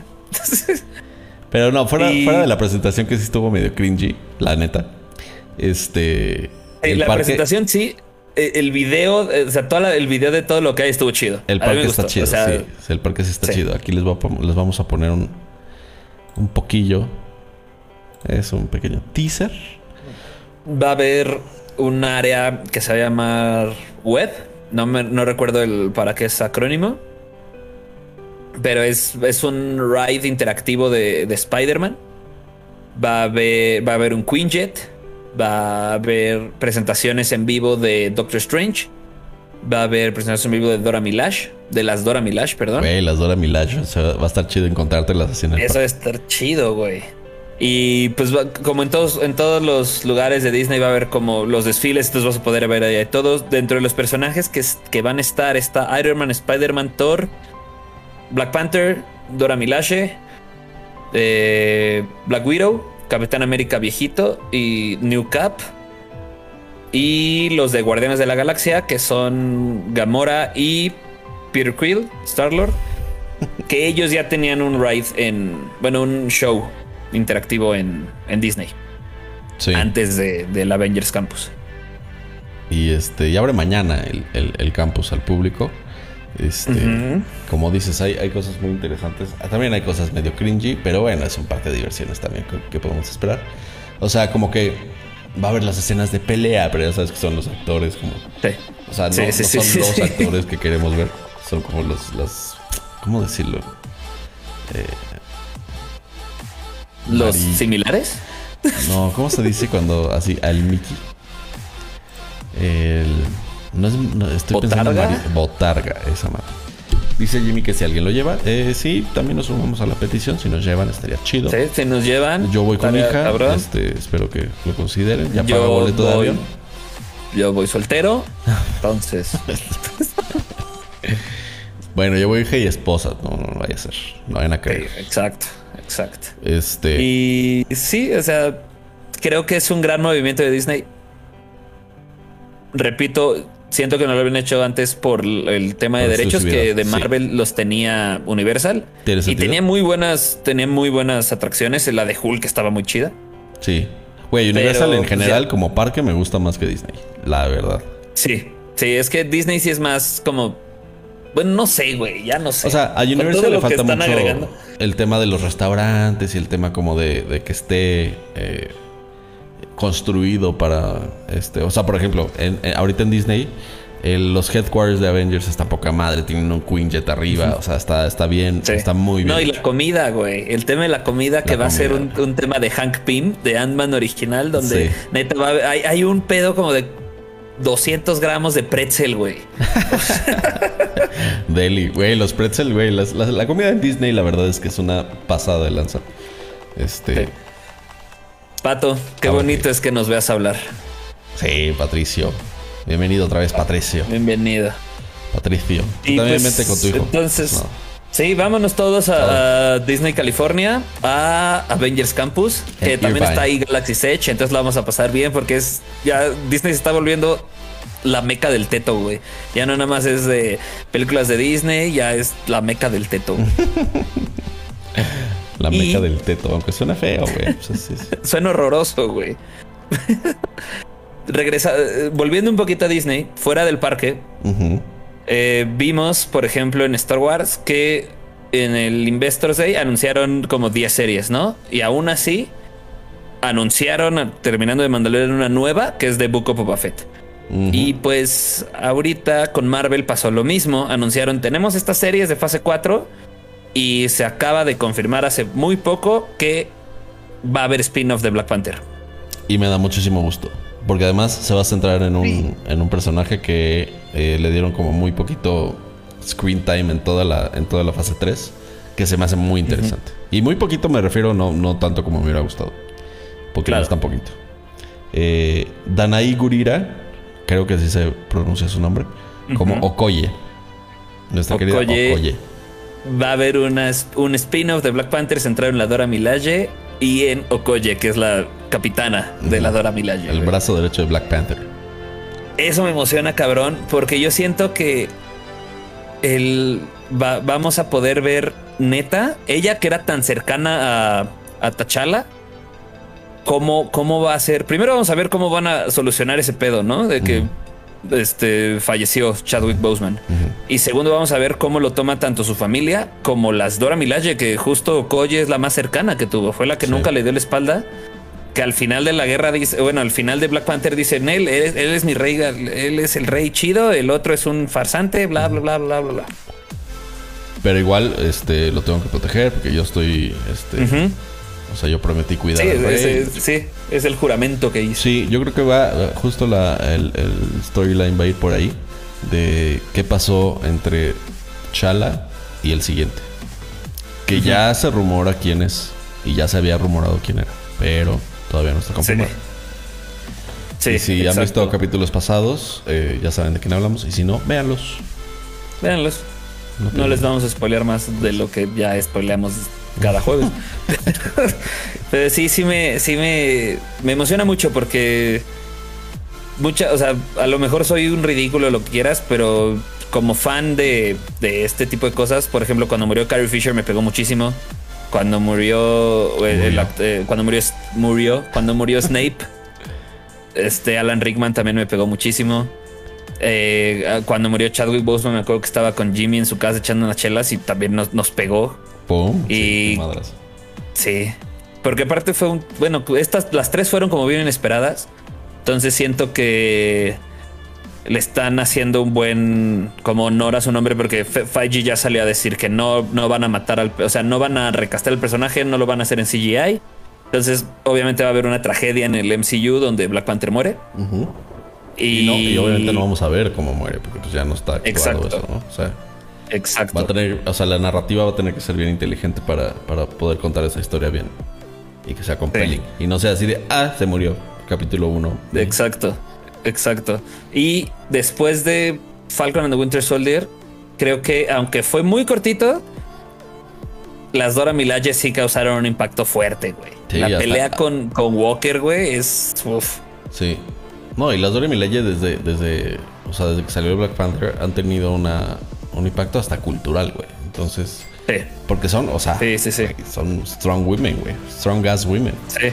Pero no, fuera, fuera de la presentación que sí estuvo medio cringy, la neta. Este. la presentación sí, el video, eh, o sea, todo el video de todo lo que hay estuvo chido. El parque está chido, sí. El parque sí está chido. Aquí les, les vamos a poner un, un poquillo. Es un pequeño teaser. Va a haber un área que se va a llamar web. No, me, no recuerdo el para qué es acrónimo. Pero es, es un ride interactivo de, de Spider-Man. Va a haber, va a haber un Quinjet Va a haber presentaciones en vivo de Doctor Strange. Va a haber presentaciones en vivo de Dora Milash. De las Dora Milash, perdón. Güey, las Dora Milash. va a estar chido encontrártelas así en Eso va a estar chido, güey. Y pues como en todos, en todos los lugares de Disney va a haber como los desfiles, entonces vas a poder ver ahí todos. Dentro de los personajes que, que van a estar está Iron Man, Spider-Man, Thor, Black Panther, Dora Milaje, eh, Black Widow, Capitán América viejito y New Cap. Y los de Guardianes de la Galaxia, que son Gamora y Peter Quill, Star-Lord. que ellos ya tenían un ride en, bueno, un show interactivo en, Disney. Sí. Antes de, del Avengers Campus. Y este, y abre mañana el, campus al público. Este, como dices, hay, hay cosas muy interesantes. Ah, también hay cosas medio cringy, pero bueno, es un parque de diversiones también que, podemos esperar. O sea, como que va a haber las escenas de pelea, pero ya sabes que son los actores como. Sí. O sea, no, son los actores que queremos ver. Son como los, los ¿cómo decirlo? Eh, ¿Los similares? No, ¿cómo se dice cuando así al Mickey? El. No es. estoy ¿Botarga? pensando Botarga, esa madre. Dice Jimmy que si alguien lo lleva, eh, sí, también nos sumamos a la petición. Si nos llevan, estaría chido. Sí, si nos llevan. Yo voy con mi hija. Este, espero que lo consideren. Ya pago boleto de avión. Yo voy soltero. Entonces. bueno, yo voy hija y esposa. No, no, vaya a ser. No vayan a creer. exacto. Exacto. Este. Y sí, o sea, creo que es un gran movimiento de Disney. Repito, siento que no lo habían hecho antes por el tema de derechos que de Marvel los tenía Universal y tenía muy buenas, tenía muy buenas atracciones. La de Hulk estaba muy chida. Sí. Güey, Universal en general como parque me gusta más que Disney, la verdad. Sí, sí, es que Disney sí es más como bueno, no sé, güey, ya no sé. O sea, a Universal le falta mucho el tema de los restaurantes y el tema como de, que esté eh, construido para este. O sea, por ejemplo, ahorita en Disney, los headquarters de Avengers están poca madre, tienen un Quinjet arriba, o sea, está, está bien, está muy bien. No, y la comida, güey. El tema de la comida que va a ser un, tema de Hank Pym, de Ant-Man original, donde neta va a, hay, hay un pedo como de 200 gramos de pretzel, güey. Deli, güey, los pretzel, güey. La, comida en Disney, la verdad es que es una pasada de lanza. Este. Pato, qué bonito es que nos veas hablar. Sí, Patricio. Bienvenido otra vez, Patricio. Bienvenido. Patricio. Y también pues, con tu hijo. Entonces. Sí, vámonos todos a, Disney California, a Avengers Campus, que también está ahí Galaxy Edge, entonces lo vamos a pasar bien porque es ya Disney se está volviendo la meca del teto, güey. Ya no nada más es de películas de Disney, ya es la meca del teto. la meca del teto, aunque suena feo, güey. suena horroroso, güey. Regresa, volviendo un poquito a Disney, fuera del parque. Eh, vimos, por ejemplo, en Star Wars que en el Investors Day anunciaron como 10 series, ¿no? Y aún así anunciaron, terminando de Mandalorian, una nueva que es de Book of Boba Fett. Y pues ahorita con Marvel pasó lo mismo. Anunciaron, tenemos estas series de fase 4 y se acaba de confirmar hace muy poco que va a haber spin-off de Black Panther. Y me da muchísimo gusto. Porque además se va a centrar en un, en un personaje que eh, le dieron como muy poquito screen time en toda la, en toda la fase 3, que se me hace muy interesante. Y muy poquito me refiero, no, no tanto como me hubiera gustado. Porque no es tan poquito. Eh, Danaí Gurira, creo que así se pronuncia su nombre, como Okoye. Nuestra querida Okoye. Va a haber una, un spin-off de Black Panther centrado en la Dora Milaje y en Okoye, que es la capitana de la Dora Milaje. El brazo derecho de Black Panther. Eso me emociona, cabrón, porque yo siento que el, vamos a poder ver neta, ella que era tan cercana a, a T'Challa, cómo, cómo va a ser. Primero vamos a ver cómo van a solucionar ese pedo, ¿no? De que este, falleció Chadwick Boseman. Y segundo, vamos a ver cómo lo toma tanto su familia como las Dora Milaje, que justo Koye es la más cercana que tuvo. Fue la que nunca le dio la espalda. Que al final de la guerra dice, bueno, al final de Black Panther dicen él, él, es mi rey, él es el rey chido, el otro es un farsante, bla, bla, bla, bla, bla, bla. Pero igual, este, lo tengo que proteger porque yo estoy, este, o sea, yo prometí cuidar sí, Es, sí, es el juramento que hizo. Sí, yo creo que va, justo la, el, storyline va a ir por ahí. De qué pasó entre Chala y el siguiente. Que ya se rumora quién es. y ya se había rumorado quién era, pero todavía no está confirmado. Sí. y si han visto capítulos pasados, eh, ya saben de quién hablamos. Y si no, véanlos. Véanlos. No, les vamos a spoilear más de lo que ya spoileamos cada jueves. Pero sí, sí me, sí me, me emociona mucho porque mucha, o sea, a lo mejor soy un ridículo lo que quieras, pero como fan de, de este tipo de cosas, por ejemplo, cuando murió Carrie Fisher me pegó muchísimo. Cuando murió, eh, cuando murió, murió, cuando murió Snape, este Alan Rickman también me pegó muchísimo. Eh, cuando murió Chadwick Boseman, me acuerdo que estaba con Jimmy en su casa echando unas chelas y también nos, nos pegó. Y sí, porque aparte fue un bueno, estas las tres fueron como bien inesperadas. Entonces siento que le están haciendo un buen como honor a su nombre porque Feige ya salió a decir que no, no van a matar al, o sea, no van a recastar el personaje, no lo van a hacer en CGI. Entonces, obviamente va a haber una tragedia en el MCU donde Black Panther muere. y... obviamente no vamos a ver cómo muere porque pues ya no está actuado eso, ¿no? O sea, Exacto. Va a tener, o sea, la narrativa va a tener que ser bien inteligente para, para poder contar esa historia bien y que sea compelling y no sea así de ah, se murió capítulo 1. Exacto. Exacto. Y después de Falcon and the Winter Soldier, creo que aunque fue muy cortito, las Dora Milaje sí causaron un impacto fuerte, güey. la pelea con, con, Walker, güey, es. Sí. No, y las Dora Milaje desde, desde, o sea, desde que salió Black Panther han tenido una, un impacto hasta cultural, güey. Entonces. Sí. Porque son, o sea, sí, sí, sí. son strong women, güey. Strong as women. Sí.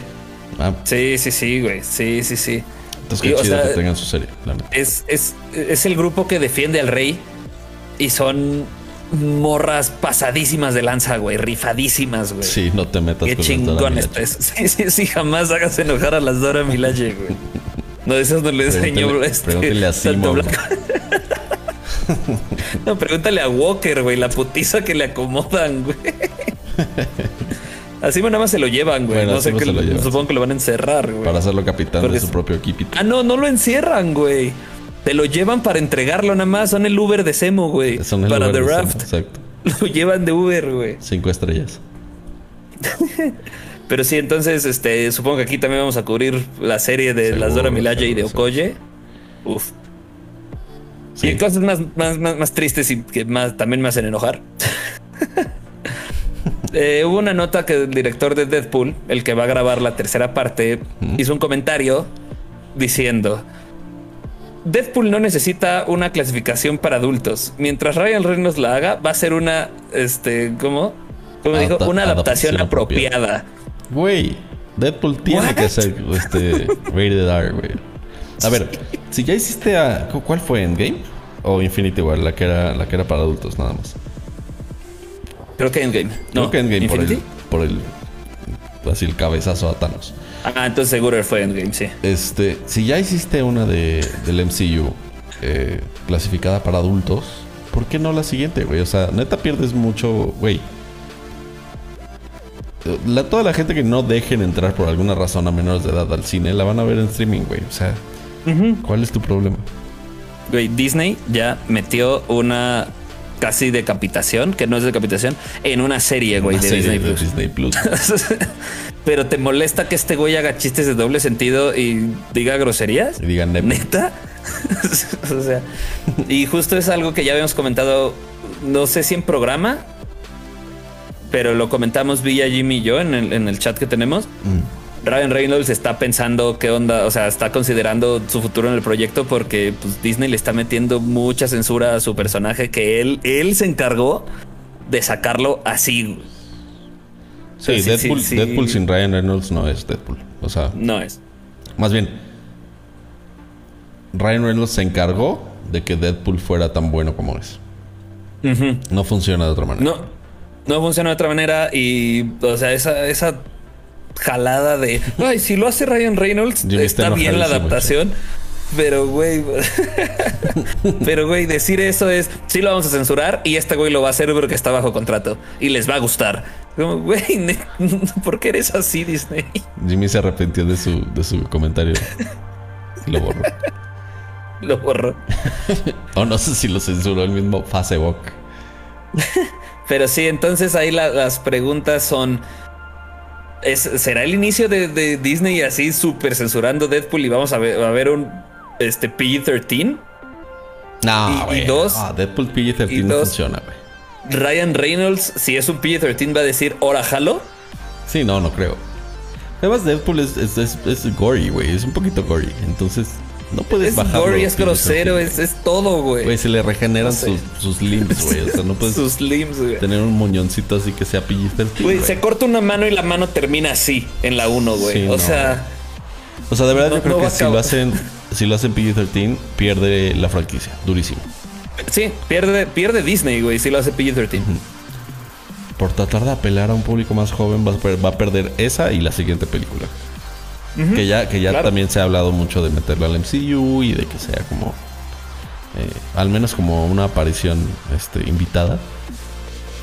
Ah. Sí, sí, sí, güey. Sí, sí, sí. Entonces, qué chido que tengan su serie. Es, es, es el grupo que defiende al rey y son morras pasadísimas de lanza, güey, rifadísimas, güey. Sí, no te metas Qué chingón es. Sí, sí, sí, jamás hagas enojar a las Dora Milaje, güey. No, esas no le enseñó este, pregúntale a. no, pregúntale a Walker, güey, la putiza que le acomodan, güey. Así nada más se lo llevan, güey. no sé qué. Supongo que lo van a encerrar, güey. Para hacerlo capitán de su propio equipo. Ah, no, no lo encierran, güey. Te lo llevan para entregarlo nada más. Son el Uber de Semo, güey. Son el para The Raft. exacto. Lo llevan de Uber, güey. Cinco estrellas. Pero sí, entonces, este, supongo que aquí también vamos a cubrir la serie de las Dora Milaje y de Okoye. Uf. Y cosas más, más, más, tristes y que más, también me hacen enojar. Eh, hubo una nota que el director de Deadpool, el que va a grabar la tercera parte, hizo un comentario diciendo: Deadpool no necesita una clasificación para adultos. Mientras Ryan Reynolds la haga, va a ser una, este, ¿cómo? Como dijo, una adaptación, apropiada. Güey, Deadpool tiene que ser este, rated R, güey. A ver, si ya hiciste a. ¿Cuál fue? ¿Endgame? ¿O Infinity War? La que era, la que era para adultos, nada más. Creo que Endgame. No, Creo que Endgame por el, por el. Así el cabezazo a Thanos. Ah, entonces seguro fue Endgame, sí. Este, si ya hiciste una de, del MCU eh, clasificada para adultos, ¿por qué no la siguiente, güey? O sea, neta pierdes mucho, güey. La, toda la gente que no dejen entrar por alguna razón a menores de edad al cine la van a ver en streaming, güey. O sea, ¿cuál es tu problema? Güey, Disney ya metió una casi decapitación, que no es decapitación, en una serie, güey, de, Disney, Plus. Pero te molesta que este güey haga chistes de doble sentido y diga groserías? Y diga neta. o sea, y justo es algo que ya habíamos comentado, no sé si en programa, pero lo comentamos vía Jimmy y yo en el, en el chat que tenemos. Mm. Ryan Reynolds está pensando qué onda, o sea, está considerando su futuro en el proyecto porque pues, Disney le está metiendo mucha censura a su personaje que él, él se encargó de sacarlo así. Sí, Deadpool, sin Ryan Reynolds no es Deadpool. O sea, no es. Más bien, Ryan Reynolds se encargó de que Deadpool fuera tan bueno como es. No funciona de otra manera. No, no funciona de otra manera y, o sea, esa, esa jalada de, ay, si lo hace Ryan Reynolds, está bien la adaptación. Pero, güey, pero, güey, decir eso es, sí lo vamos a censurar y este güey lo va a hacer porque está bajo contrato y les va a gustar. Como, güey, ¿por qué eres así, Disney? Jimmy se arrepintió de su, de su comentario. lo borró. lo borró. o no sé si lo censuró el mismo Facebook. pero sí, entonces ahí las preguntas son es, ¿será el inicio de, Disney así súper censurando Deadpool y vamos a ver, a ver un este, PG-13? No, y, dos. Deadpool PG-13 no funciona, güey. Ryan Reynolds, si es un PG-13, va a decir, ¿hora jalo? Sí, no, no creo. Además, Deadpool es, es, es, gory, güey. Es un poquito gory. Entonces, no puedes es gory, es grosero, es, es todo, güey. Güey, se le regeneran sus, sus limbs, güey. O sea, no puedes sus limbs, güey. tener un moñoncito así que sea PG-13. Güey, se corta una mano y la mano termina así en la 1, güey. o sea. O sea, de verdad, yo creo que si lo hacen, si lo hacen PG-13, pierde la franquicia. Durísimo. Sí, pierde, pierde Disney, güey, si lo hace PG-13 por tratar de apelar a un público más joven, va a perder, esa y la siguiente película. Que ya, que ya también se ha hablado mucho de meterla al MCU y de que sea como. Eh, al menos como una aparición este, invitada.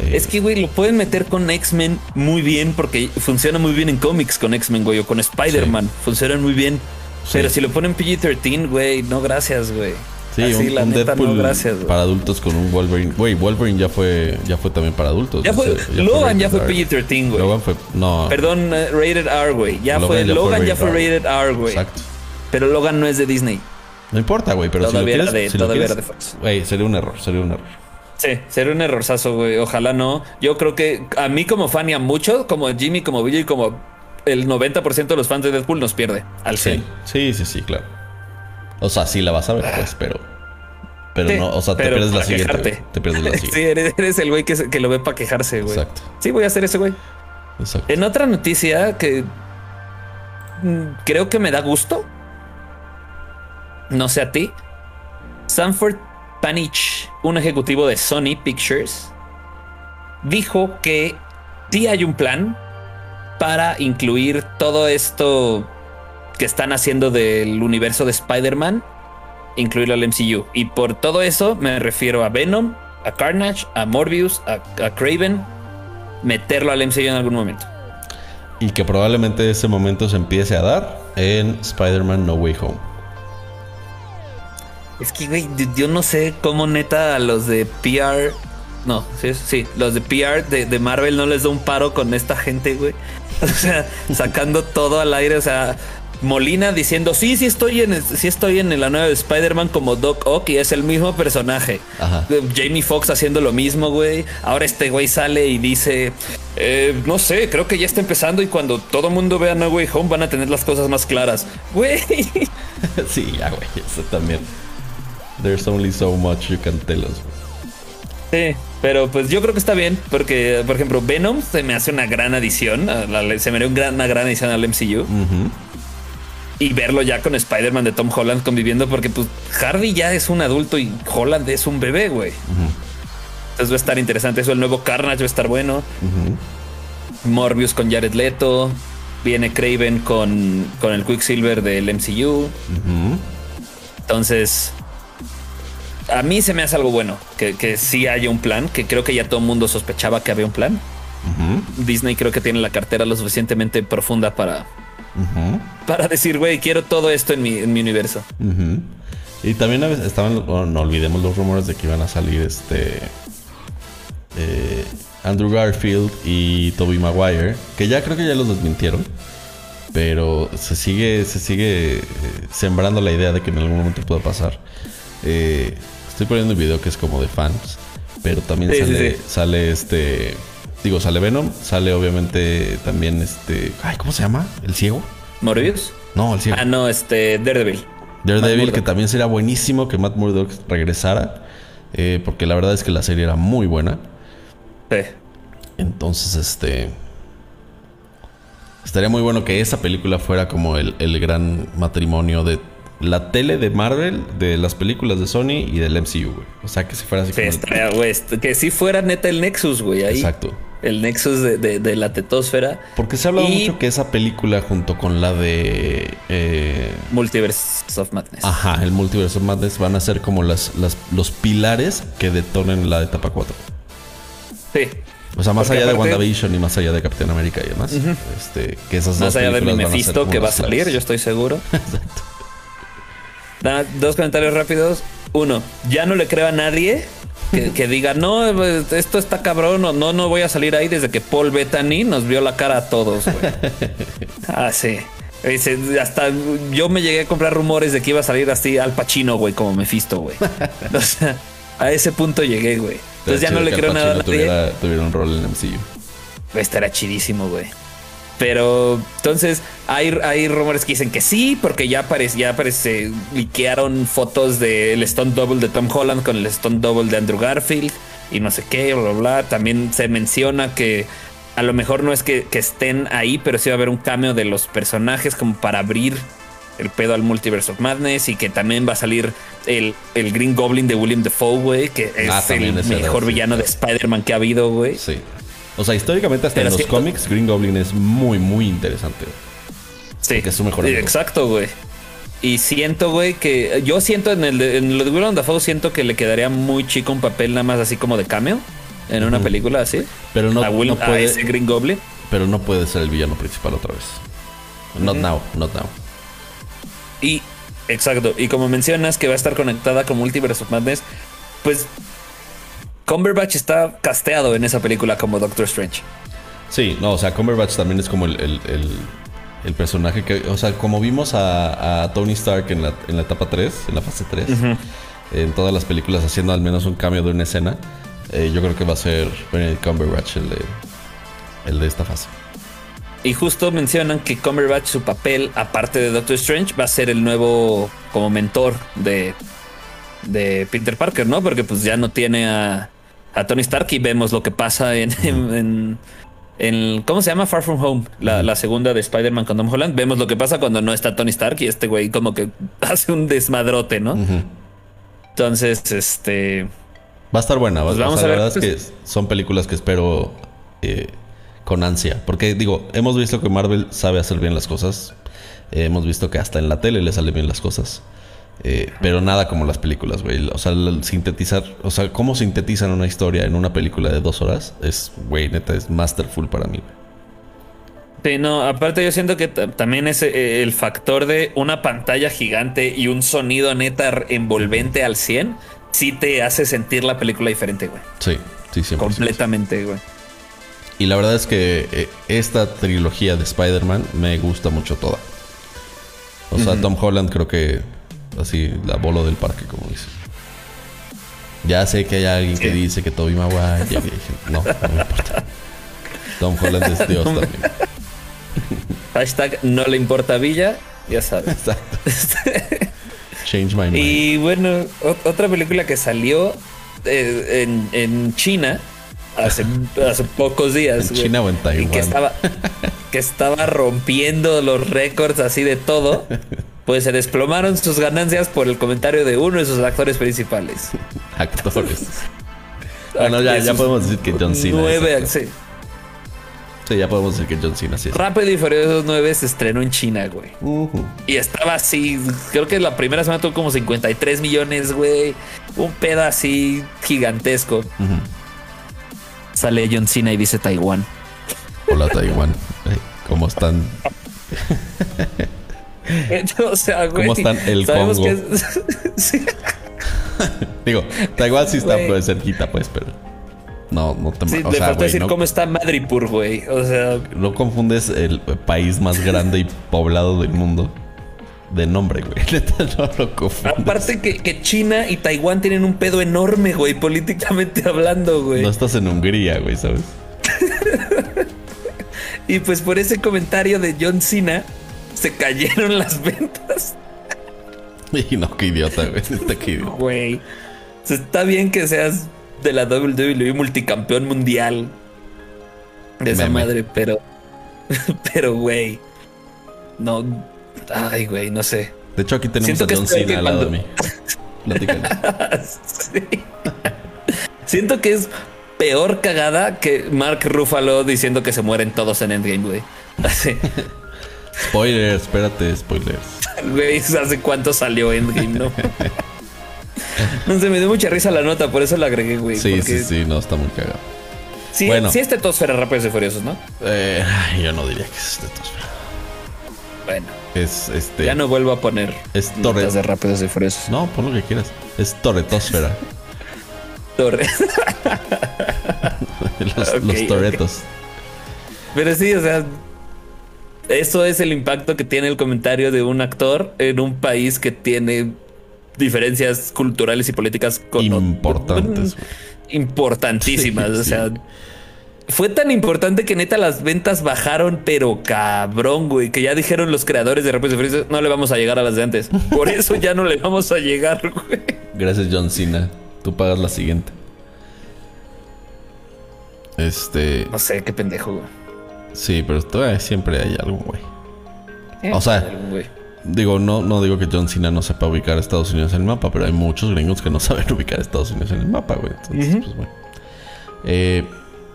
Eh, es que, güey, lo pueden meter con X-Men muy bien porque funciona muy bien en cómics con X-Men, güey, o con Spider-Man. Funcionan muy bien. Pero si lo ponen PG-13, güey, no gracias, güey. Sí, un, Deadpool para adultos con un Wolverine. Güey, Wolverine ya fue, ya fue también para adultos. Ya fue, Logan ya fue PG-13, güey. Logan fue, no. Perdón, uh, Rated R, güey. Ya fue, Logan ya fue Rated R, güey. Exacto. Pero Logan no es de Disney. No importa, güey, pero todavía si lo quieres, de, todavía era de Fox. Güey, sería un error, sería un error. Sí, sería un errorzazo, güey. Ojalá no. Yo creo que a mí como fan y a muchos, como Jimmy, como Billy y como el 90% de los fans de Deadpool nos pierde al sí. Sí, sí, sí, claro. O sea, sí la vas a ver, pues, pero. Pero no, o sea, te pierdes la siguiente. Te pierdes la siguiente. sí, eres, el güey que, que, lo ve para quejarse, güey. Exacto. Sí, voy a hacer ese güey. Exacto. En otra noticia que mm, creo que me da gusto. No sé a ti. Sanford Panich, un ejecutivo de Sony Pictures, dijo que sí hay un plan para incluir todo esto que están haciendo del universo de Spider-Man, incluirlo al MCU. Y por todo eso me refiero a Venom, a Carnage, a Morbius, a, Craven, meterlo al MCU en algún momento. Y que probablemente ese momento se empiece a dar en Spider-Man No Way Home. Es que, güey, yo no sé cómo neta a los de PR. No, sí, sí, los de PR de, de Marvel no les da un paro con esta gente, güey. O sea, sacando todo al aire. O sea, Molina diciendo, sí, sí estoy en, sí estoy en la nueva de Spider-Man como Doc Ock y es el mismo personaje. Eh, Jamie Foxx haciendo lo mismo, güey. Ahora este güey sale y dice, eh, no sé, creo que ya está empezando y cuando todo mundo vea No Way Home van a tener las cosas más claras. Güey. sí, ya, güey, eso también. There's only so much you can tell us. Sí, pero pues yo creo que está bien porque, por ejemplo, Venom se me hace una gran adición, se me hace una gran adición al MCU y verlo ya con Spider-Man de Tom Holland conviviendo, porque pues Harvey ya es un adulto y Holland es un bebé, güey. Entonces va a estar interesante eso. El nuevo Carnage va a estar bueno. Morbius con Jared Leto. Viene Craven con, con el Quicksilver del MCU. Entonces, a mí se me hace algo bueno que, que sí haya un plan, que creo que ya todo el mundo sospechaba que había un plan. Disney creo que tiene la cartera lo suficientemente profunda para, para decir, güey, quiero todo esto en mi, en mi universo. Y también estaban, no olvidemos los rumores de que iban a salir este eh, Andrew Garfield y Toby Maguire, que ya creo que ya los desmintieron. Pero se sigue, se sigue eh, sembrando la idea de que en algún momento pueda pasar. Eh, estoy poniendo un video que es como de fans. Pero también sale, sale este Digo, sale Venom, sale obviamente también este. Ay, ¿cómo se llama? ¿El ciego? ¿Morbius? No, el ciego. Ah, no, este, Daredevil. Daredevil, que también sería buenísimo que Matt Murdock regresara. Eh, porque la verdad es que la serie era muy buena. Sí. Entonces, este. Estaría muy bueno que esa película fuera como el, el gran matrimonio de la tele de Marvel, de las películas de Sony y del MCU, güey. O sea, que si fuera así como. que si fuera neta el Nexus, güey. Ahí. Exacto el nexus de, la tetosfera. Porque se ha hablado mucho que esa película junto con la de... Eh, Multiverse of Madness. Ajá, el Multiverse of Madness van a ser como las, los pilares que detonen la etapa 4. Sí. O sea, más allá de WandaVision y más allá de Capitán América y demás. este, que esas más allá de mi Mephisto que va a salir, yo estoy seguro. Exacto. dos comentarios rápidos. Uno, ya no le creo a nadie que, diga, no, pues, esto está cabrón, o no, no voy a salir ahí desde que Paul Bettany nos vio la cara a todos, güey. ah, sí. hasta yo me llegué a comprar rumores de que iba a salir así al Pacino, güey, como Mephisto, güey. o sea, a ese punto llegué, güey. Entonces ya no le creo nada a tuviera, tuviera un rol en el MCU. Estará chidísimo, güey. Pero entonces hay, hay rumores que dicen que sí, porque ya aparece, ya aparece, liquearon fotos del Stone Double de Tom Holland con el Stone Double de Andrew Garfield y no sé qué, bla, bla, También se menciona que a lo mejor no es que, estén ahí, pero sí va a haber un cambio de los personajes como para abrir el pedo al Multiverse of Madness y que también va a salir el, el Green Goblin de William Defoe, güey, que ah, es el mejor villano de Spider-Man que ha habido, güey. Sí. O sea, históricamente hasta en los cómics, Green Goblin es muy, muy interesante. Sí. Que es su mejor Exacto, güey. Y siento, güey, que yo siento en el de, en lo de Willem Dafoe siento que le quedaría muy chico un papel nada más así como de cameo en una película así. Pero no, puede, ese Green Goblin. Pero no puede ser el villano principal otra vez. Not now, not now. Y exacto, y como mencionas que va a estar conectada con Multiverse of Madness, pues Cumberbatch está casteado en esa película como Doctor Strange. Sí, no, o sea, Cumberbatch también es como el, personaje que, o sea, como vimos a, Tony Stark en la, en la etapa 3, en la fase 3, en todas las películas haciendo al menos un cambio de una escena, eh, yo creo que va a ser Benedict Cumberbatch el de, el de esta fase. Y justo mencionan que Cumberbatch, su papel, aparte de Doctor Strange, va a ser el nuevo como mentor de, de Peter Parker, ¿no? Porque pues ya no tiene a, a Tony Stark y vemos lo que pasa en, en, ¿cómo se llama? Far From Home, la, segunda de Spider-Man con Tom Holland. Vemos lo que pasa cuando no está Tony Stark y este güey como que hace un desmadrote, ¿no? Entonces, este... Va a estar buena. Pues vamos a ver, la verdad es que son películas que espero eh, con ansia. Porque digo, hemos visto que Marvel sabe hacer bien las cosas. hemos visto que hasta en la tele le salen bien las cosas. Eh, pero nada como las películas, güey. O sea, sintetizar, o sea, cómo sintetizan una historia en una película de dos horas es, güey, neta, es masterful para mí. Sí, no, aparte yo siento que también es eh, el factor de una pantalla gigante y un sonido neta envolvente al 100, sí te hace sentir la película diferente, güey. Sí, sí, siempre. Completamente, güey. Y la verdad es que eh, esta trilogía de Spider-Man me gusta mucho toda. O sea, Tom Holland creo que Así, la bolo del parque, como dice. Ya sé que hay alguien que dice que Toby Maguire. Ya no, no me importa. Tom Holland es Dios también. Hashtag no le importa Villa, ya sabes. Exacto. Change my mind. Y bueno, otra película que salió eh, en, en, China hace, hace pocos días. En China o en Taiwán. Y que estaba, que estaba rompiendo los récords así de todo pues se desplomaron sus ganancias por el comentario de uno de sus actores principales. actores. bueno, ya, ya podemos decir que John Cena. Nueve, sí. Sí, ya podemos decir que John Cena sí. Rápido y Furioso 9 se estrenó en China, güey. Y estaba así, creo que la primera semana tuvo como 53 millones, güey. Un pedo así gigantesco. Sale John Cena y dice Taiwán. Hola Taiwán. ¿Cómo están? o sea, güey. ¿Cómo están el Congo? Que Digo, Taiwán sí está pues, cerquita, pues, pero. No, no te sí, o sea, decir cómo está Madripur, güey. O sea. No confundes el país más grande y poblado del mundo de nombre, güey. no lo confundes. Aparte que, que, China y Taiwán tienen un pedo enorme, güey, políticamente hablando, güey. No estás en Hungría, güey, ¿sabes? y pues por ese comentario de John Cena se cayeron las ventas. Y no, qué idiota, güey. Está Güey. está bien que seas de la WWE multicampeón mundial. De esa madre, pero. Pero, güey. No. Ay, güey, no sé. De hecho, aquí tenemos a John Cena al lado de mí. sí. Siento que es peor cagada que Mark Ruffalo diciendo que se mueren todos en Endgame, güey. Así. Spoilers, espérate, spoilers. Güey, ¿hace cuánto salió Endgame, no? no sé, me dio mucha risa la nota, por eso la agregué, güey. Sí, sí, sí, no, está muy cagado. Sí, bueno. sí es tetosfera Rápidos y Furiosos, ¿no? Eh, yo no diría que es tetosfera. Bueno. Es este. Ya no vuelvo a poner es notas de Rápidos y Furiosos. No, pon lo que quieras. Es torretosfera. Torres. los, toretos. Pero sí, o sea, eso es el impacto que tiene el comentario de un actor en un país que tiene diferencias culturales y políticas importantes. importantísimas. o sea, fue tan importante que neta las ventas bajaron, pero cabrón, güey, que ya dijeron los creadores de Furiosos, no le vamos a llegar a las de antes. Por eso ya no le vamos a llegar, güey. Gracias, John Cena. Tú pagas la siguiente. Este. No sé, qué pendejo, güey. Sí, pero todavía siempre hay algo, güey. O sea, digo, no, no digo que John Cena no sepa ubicar a Estados Unidos en el mapa, pero hay muchos gringos que no saben ubicar a Estados Unidos en el mapa, güey. Entonces, pues bueno. Eh,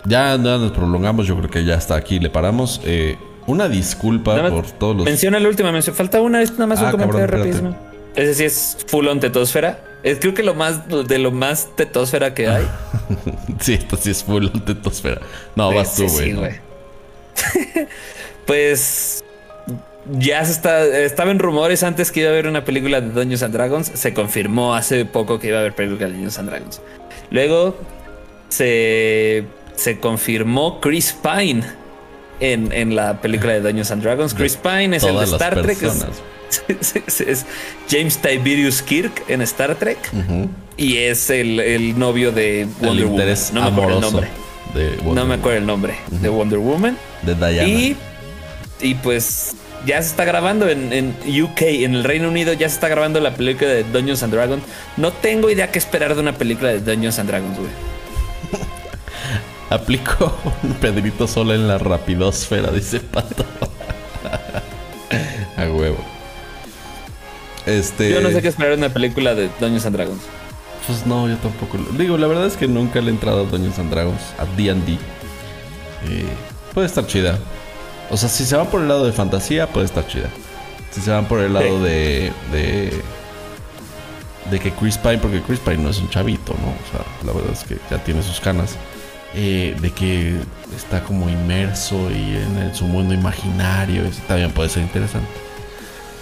ya, nos prolongamos, yo creo que ya está aquí, le paramos. Eh, una disculpa por todos los. Menciona la última mención. Falta una, nada más un ah, comentario rapidísimo. Ese sí es full on tetosfera. Es creo que lo más de lo más tetosfera que hay. sí, esto sí es full on tetosfera. No, vas tú, güey. Sí, güey. pues ya se está, estaba en rumores antes que iba a haber una película de Dungeons and Dragons. Se confirmó hace poco que iba a haber película de Dungeons and Dragons. Luego se se confirmó Chris Pine en, la película de Dungeons and Dragons. Chris Pine es el de Star Trek. Es, James Tiberius Kirk en Star Trek. Y es el, novio de Wonder Woman. No me acuerdo el nombre. No me acuerdo el nombre. De Wonder Woman. De Diana. Y, y pues ya se está grabando en, en, UK, en el Reino Unido, ya se está grabando la película de Dungeons and Dragons. No tengo idea qué esperar de una película de Dungeons and Dragons, güey. Aplico un Pedrito solo en la rapidosfera, dice Pato. A huevo. Este... Yo no sé qué esperar en una película de Dungeons and Dragons. Pues no, yo tampoco. Digo, la verdad es que nunca le he entrado a Dungeons and Dragons, a D&D. Eh, puede estar chida. O sea, si se van por el lado de fantasía, puede estar chida. Si se van por el lado de, de... De que Chris Pine, porque Chris Pine no es un chavito, ¿no? O sea, la verdad es que ya tiene sus canas. Eh, de que está como inmerso y en su mundo imaginario, eso también puede ser interesante.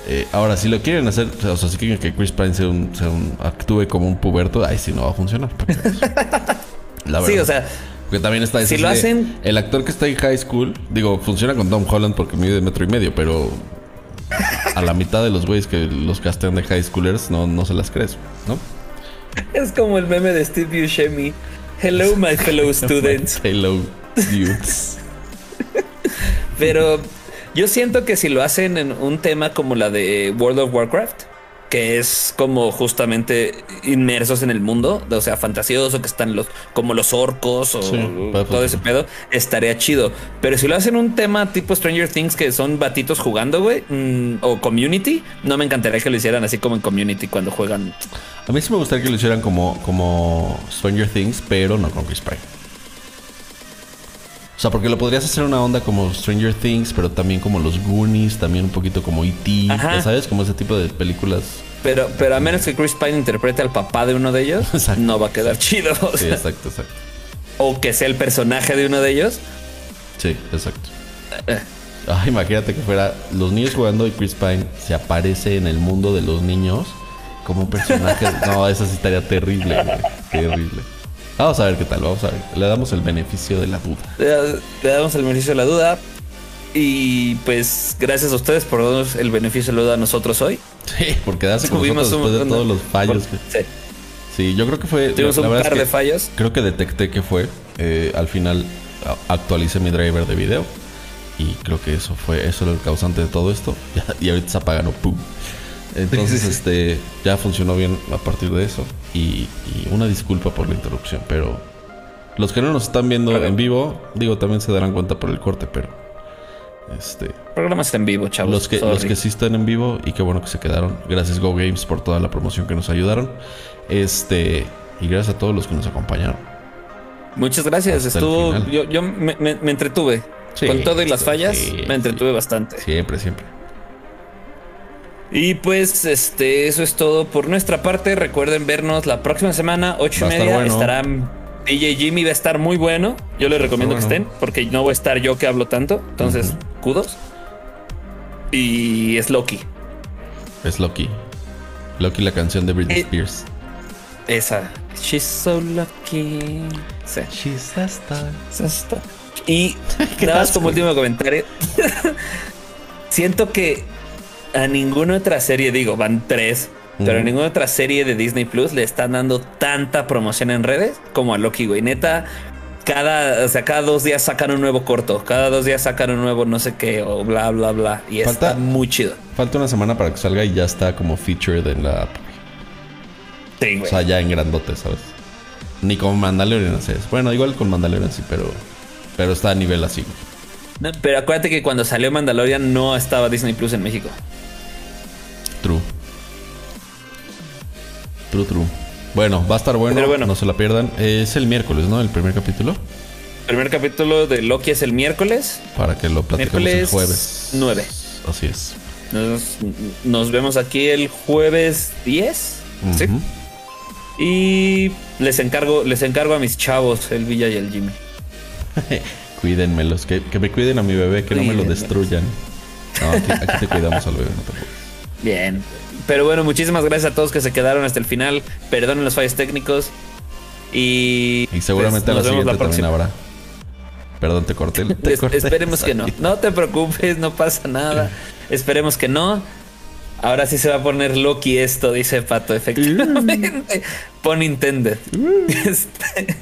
Eh, ahora, si lo quieren hacer, o sea, si quieren que Chris Pine sea un, actúe como un puberto, ahí sí no va a funcionar. Pues, la verdad. Sí, o sea. Porque también está Si lo hacen. El actor que está en high school, digo, funciona con Tom Holland porque mide metro y medio, pero a la mitad de los güeyes que los castean de high schoolers no, no se las crees, ¿no? Es como el meme de Steve Buscemi. Hello, my fellow students. Hello, youths. Pero yo siento que si lo hacen en un tema como la de World of Warcraft, que es como justamente inmersos en el mundo, o sea, fantasioso, que están los como los orcos o todo ese pedo, estaría chido. Pero si lo hacen un tema tipo Stranger Things, que son batitos jugando, güey, mm, o Community, no me encantaría que lo hicieran así como en Community cuando juegan. A mí sí me gustaría que lo hicieran como, como Stranger Things, pero no con Chris Pine. O sea, porque lo podrías hacer una onda como Stranger Things, pero también como los Goonies, también un poquito como E.T., ¿sabes? Como ese tipo de películas. Pero, pero a menos que Chris Pine interprete al papá de uno de ellos, no va a quedar chido. sí, exacto, exacto. O que sea el personaje de uno de ellos. Sí, exacto. Ay, imagínate que fuera los niños jugando y Chris Pine se aparece en el mundo de los niños como un personaje. no, eso sí estaría terrible, güey. Terrible. Vamos a ver qué tal, vamos a ver. Le damos el beneficio de la duda. Le, damos el beneficio de la duda. Y pues gracias a ustedes por darnos el beneficio de la duda a nosotros hoy. Sí, porque darse con nosotros después de todos los fallos. sí. sí. yo creo que fue... Tuvimos un par de fallos. Creo que detecté que fue. Eh, al final actualicé mi driver de video. Y creo que eso fue, eso era el causante de todo esto. y ahorita se apagan, ¡pum! Entonces, este, ya funcionó bien a partir de eso. Y, una disculpa por la interrupción, pero los que no nos están viendo en vivo, digo, también se darán cuenta por el corte, pero este. Programa está en vivo, chavos. Los que, los que sí están en vivo y qué bueno que se quedaron. Gracias Go Games por toda la promoción que nos ayudaron. Este. Y gracias a todos los que nos acompañaron. Muchas gracias. Estuvo. Yo, yo me, entretuve. Con todo y las fallas, me entretuve bastante. Siempre, siempre. Y pues este, eso es todo por nuestra parte. Recuerden vernos la próxima semana, ocho y media. Estarán DJ Jimmy, va a estar muy bueno. Yo les recomiendo que estén, porque no voy a estar yo que hablo tanto. Entonces, kudos. Y es Loki. Es Loki. Loki, la canción de Britney eh, Spears. Esa, She's so lucky. Sí. She's a star. star. Y nada más como último comentario. Siento que a ninguna otra serie, digo, van tres, pero a ninguna otra serie de Disney Plus le están dando tanta promoción en redes como a Loki, güey. Neta, cada, o sea, cada dos días sacan un nuevo corto, cada dos días sacan un nuevo no sé qué, o bla, bla, bla. Y está muy chido. Falta una semana para que salga y ya está como featured en la app. Sí, güey. O sea, ya en grandote, ¿sabes? Ni con Mandalorian así es. Bueno, igual con Mandalorian sí, pero, pero está a nivel así. pero acuérdate que cuando salió Mandalorian no estaba Disney Plus en México. True. True, true. Bueno, va a estar bueno, no se la pierdan. Es el miércoles, ¿no? El primer capítulo. El primer capítulo de Loki es el miércoles. Para que lo platiquemos el jueves. 9. Así es. Nos, vemos aquí el jueves 10. Sí. Y les encargo, les encargo a mis chavos, el Villa y el Jimmy. Cuídenmelos, que, que me cuiden a mi bebé, que no me lo destruyan. No, aquí, aquí te cuidamos al bebé, no te preocupes. Bien. Pero bueno, muchísimas gracias a todos que se quedaron hasta el final. Perdonen los fallos técnicos. Y, y seguramente pues, la siguiente también habrá. Perdón, te corté. esperemos que no. No te preocupes, no pasa nada. Esperemos que no. Ahora sí se va a poner Loki esto, dice Pato, efectivamente. Pon intended. Este,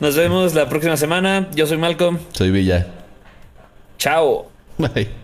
nos vemos la próxima semana. Yo soy Malcolm. Soy Villa. Chao. Bye.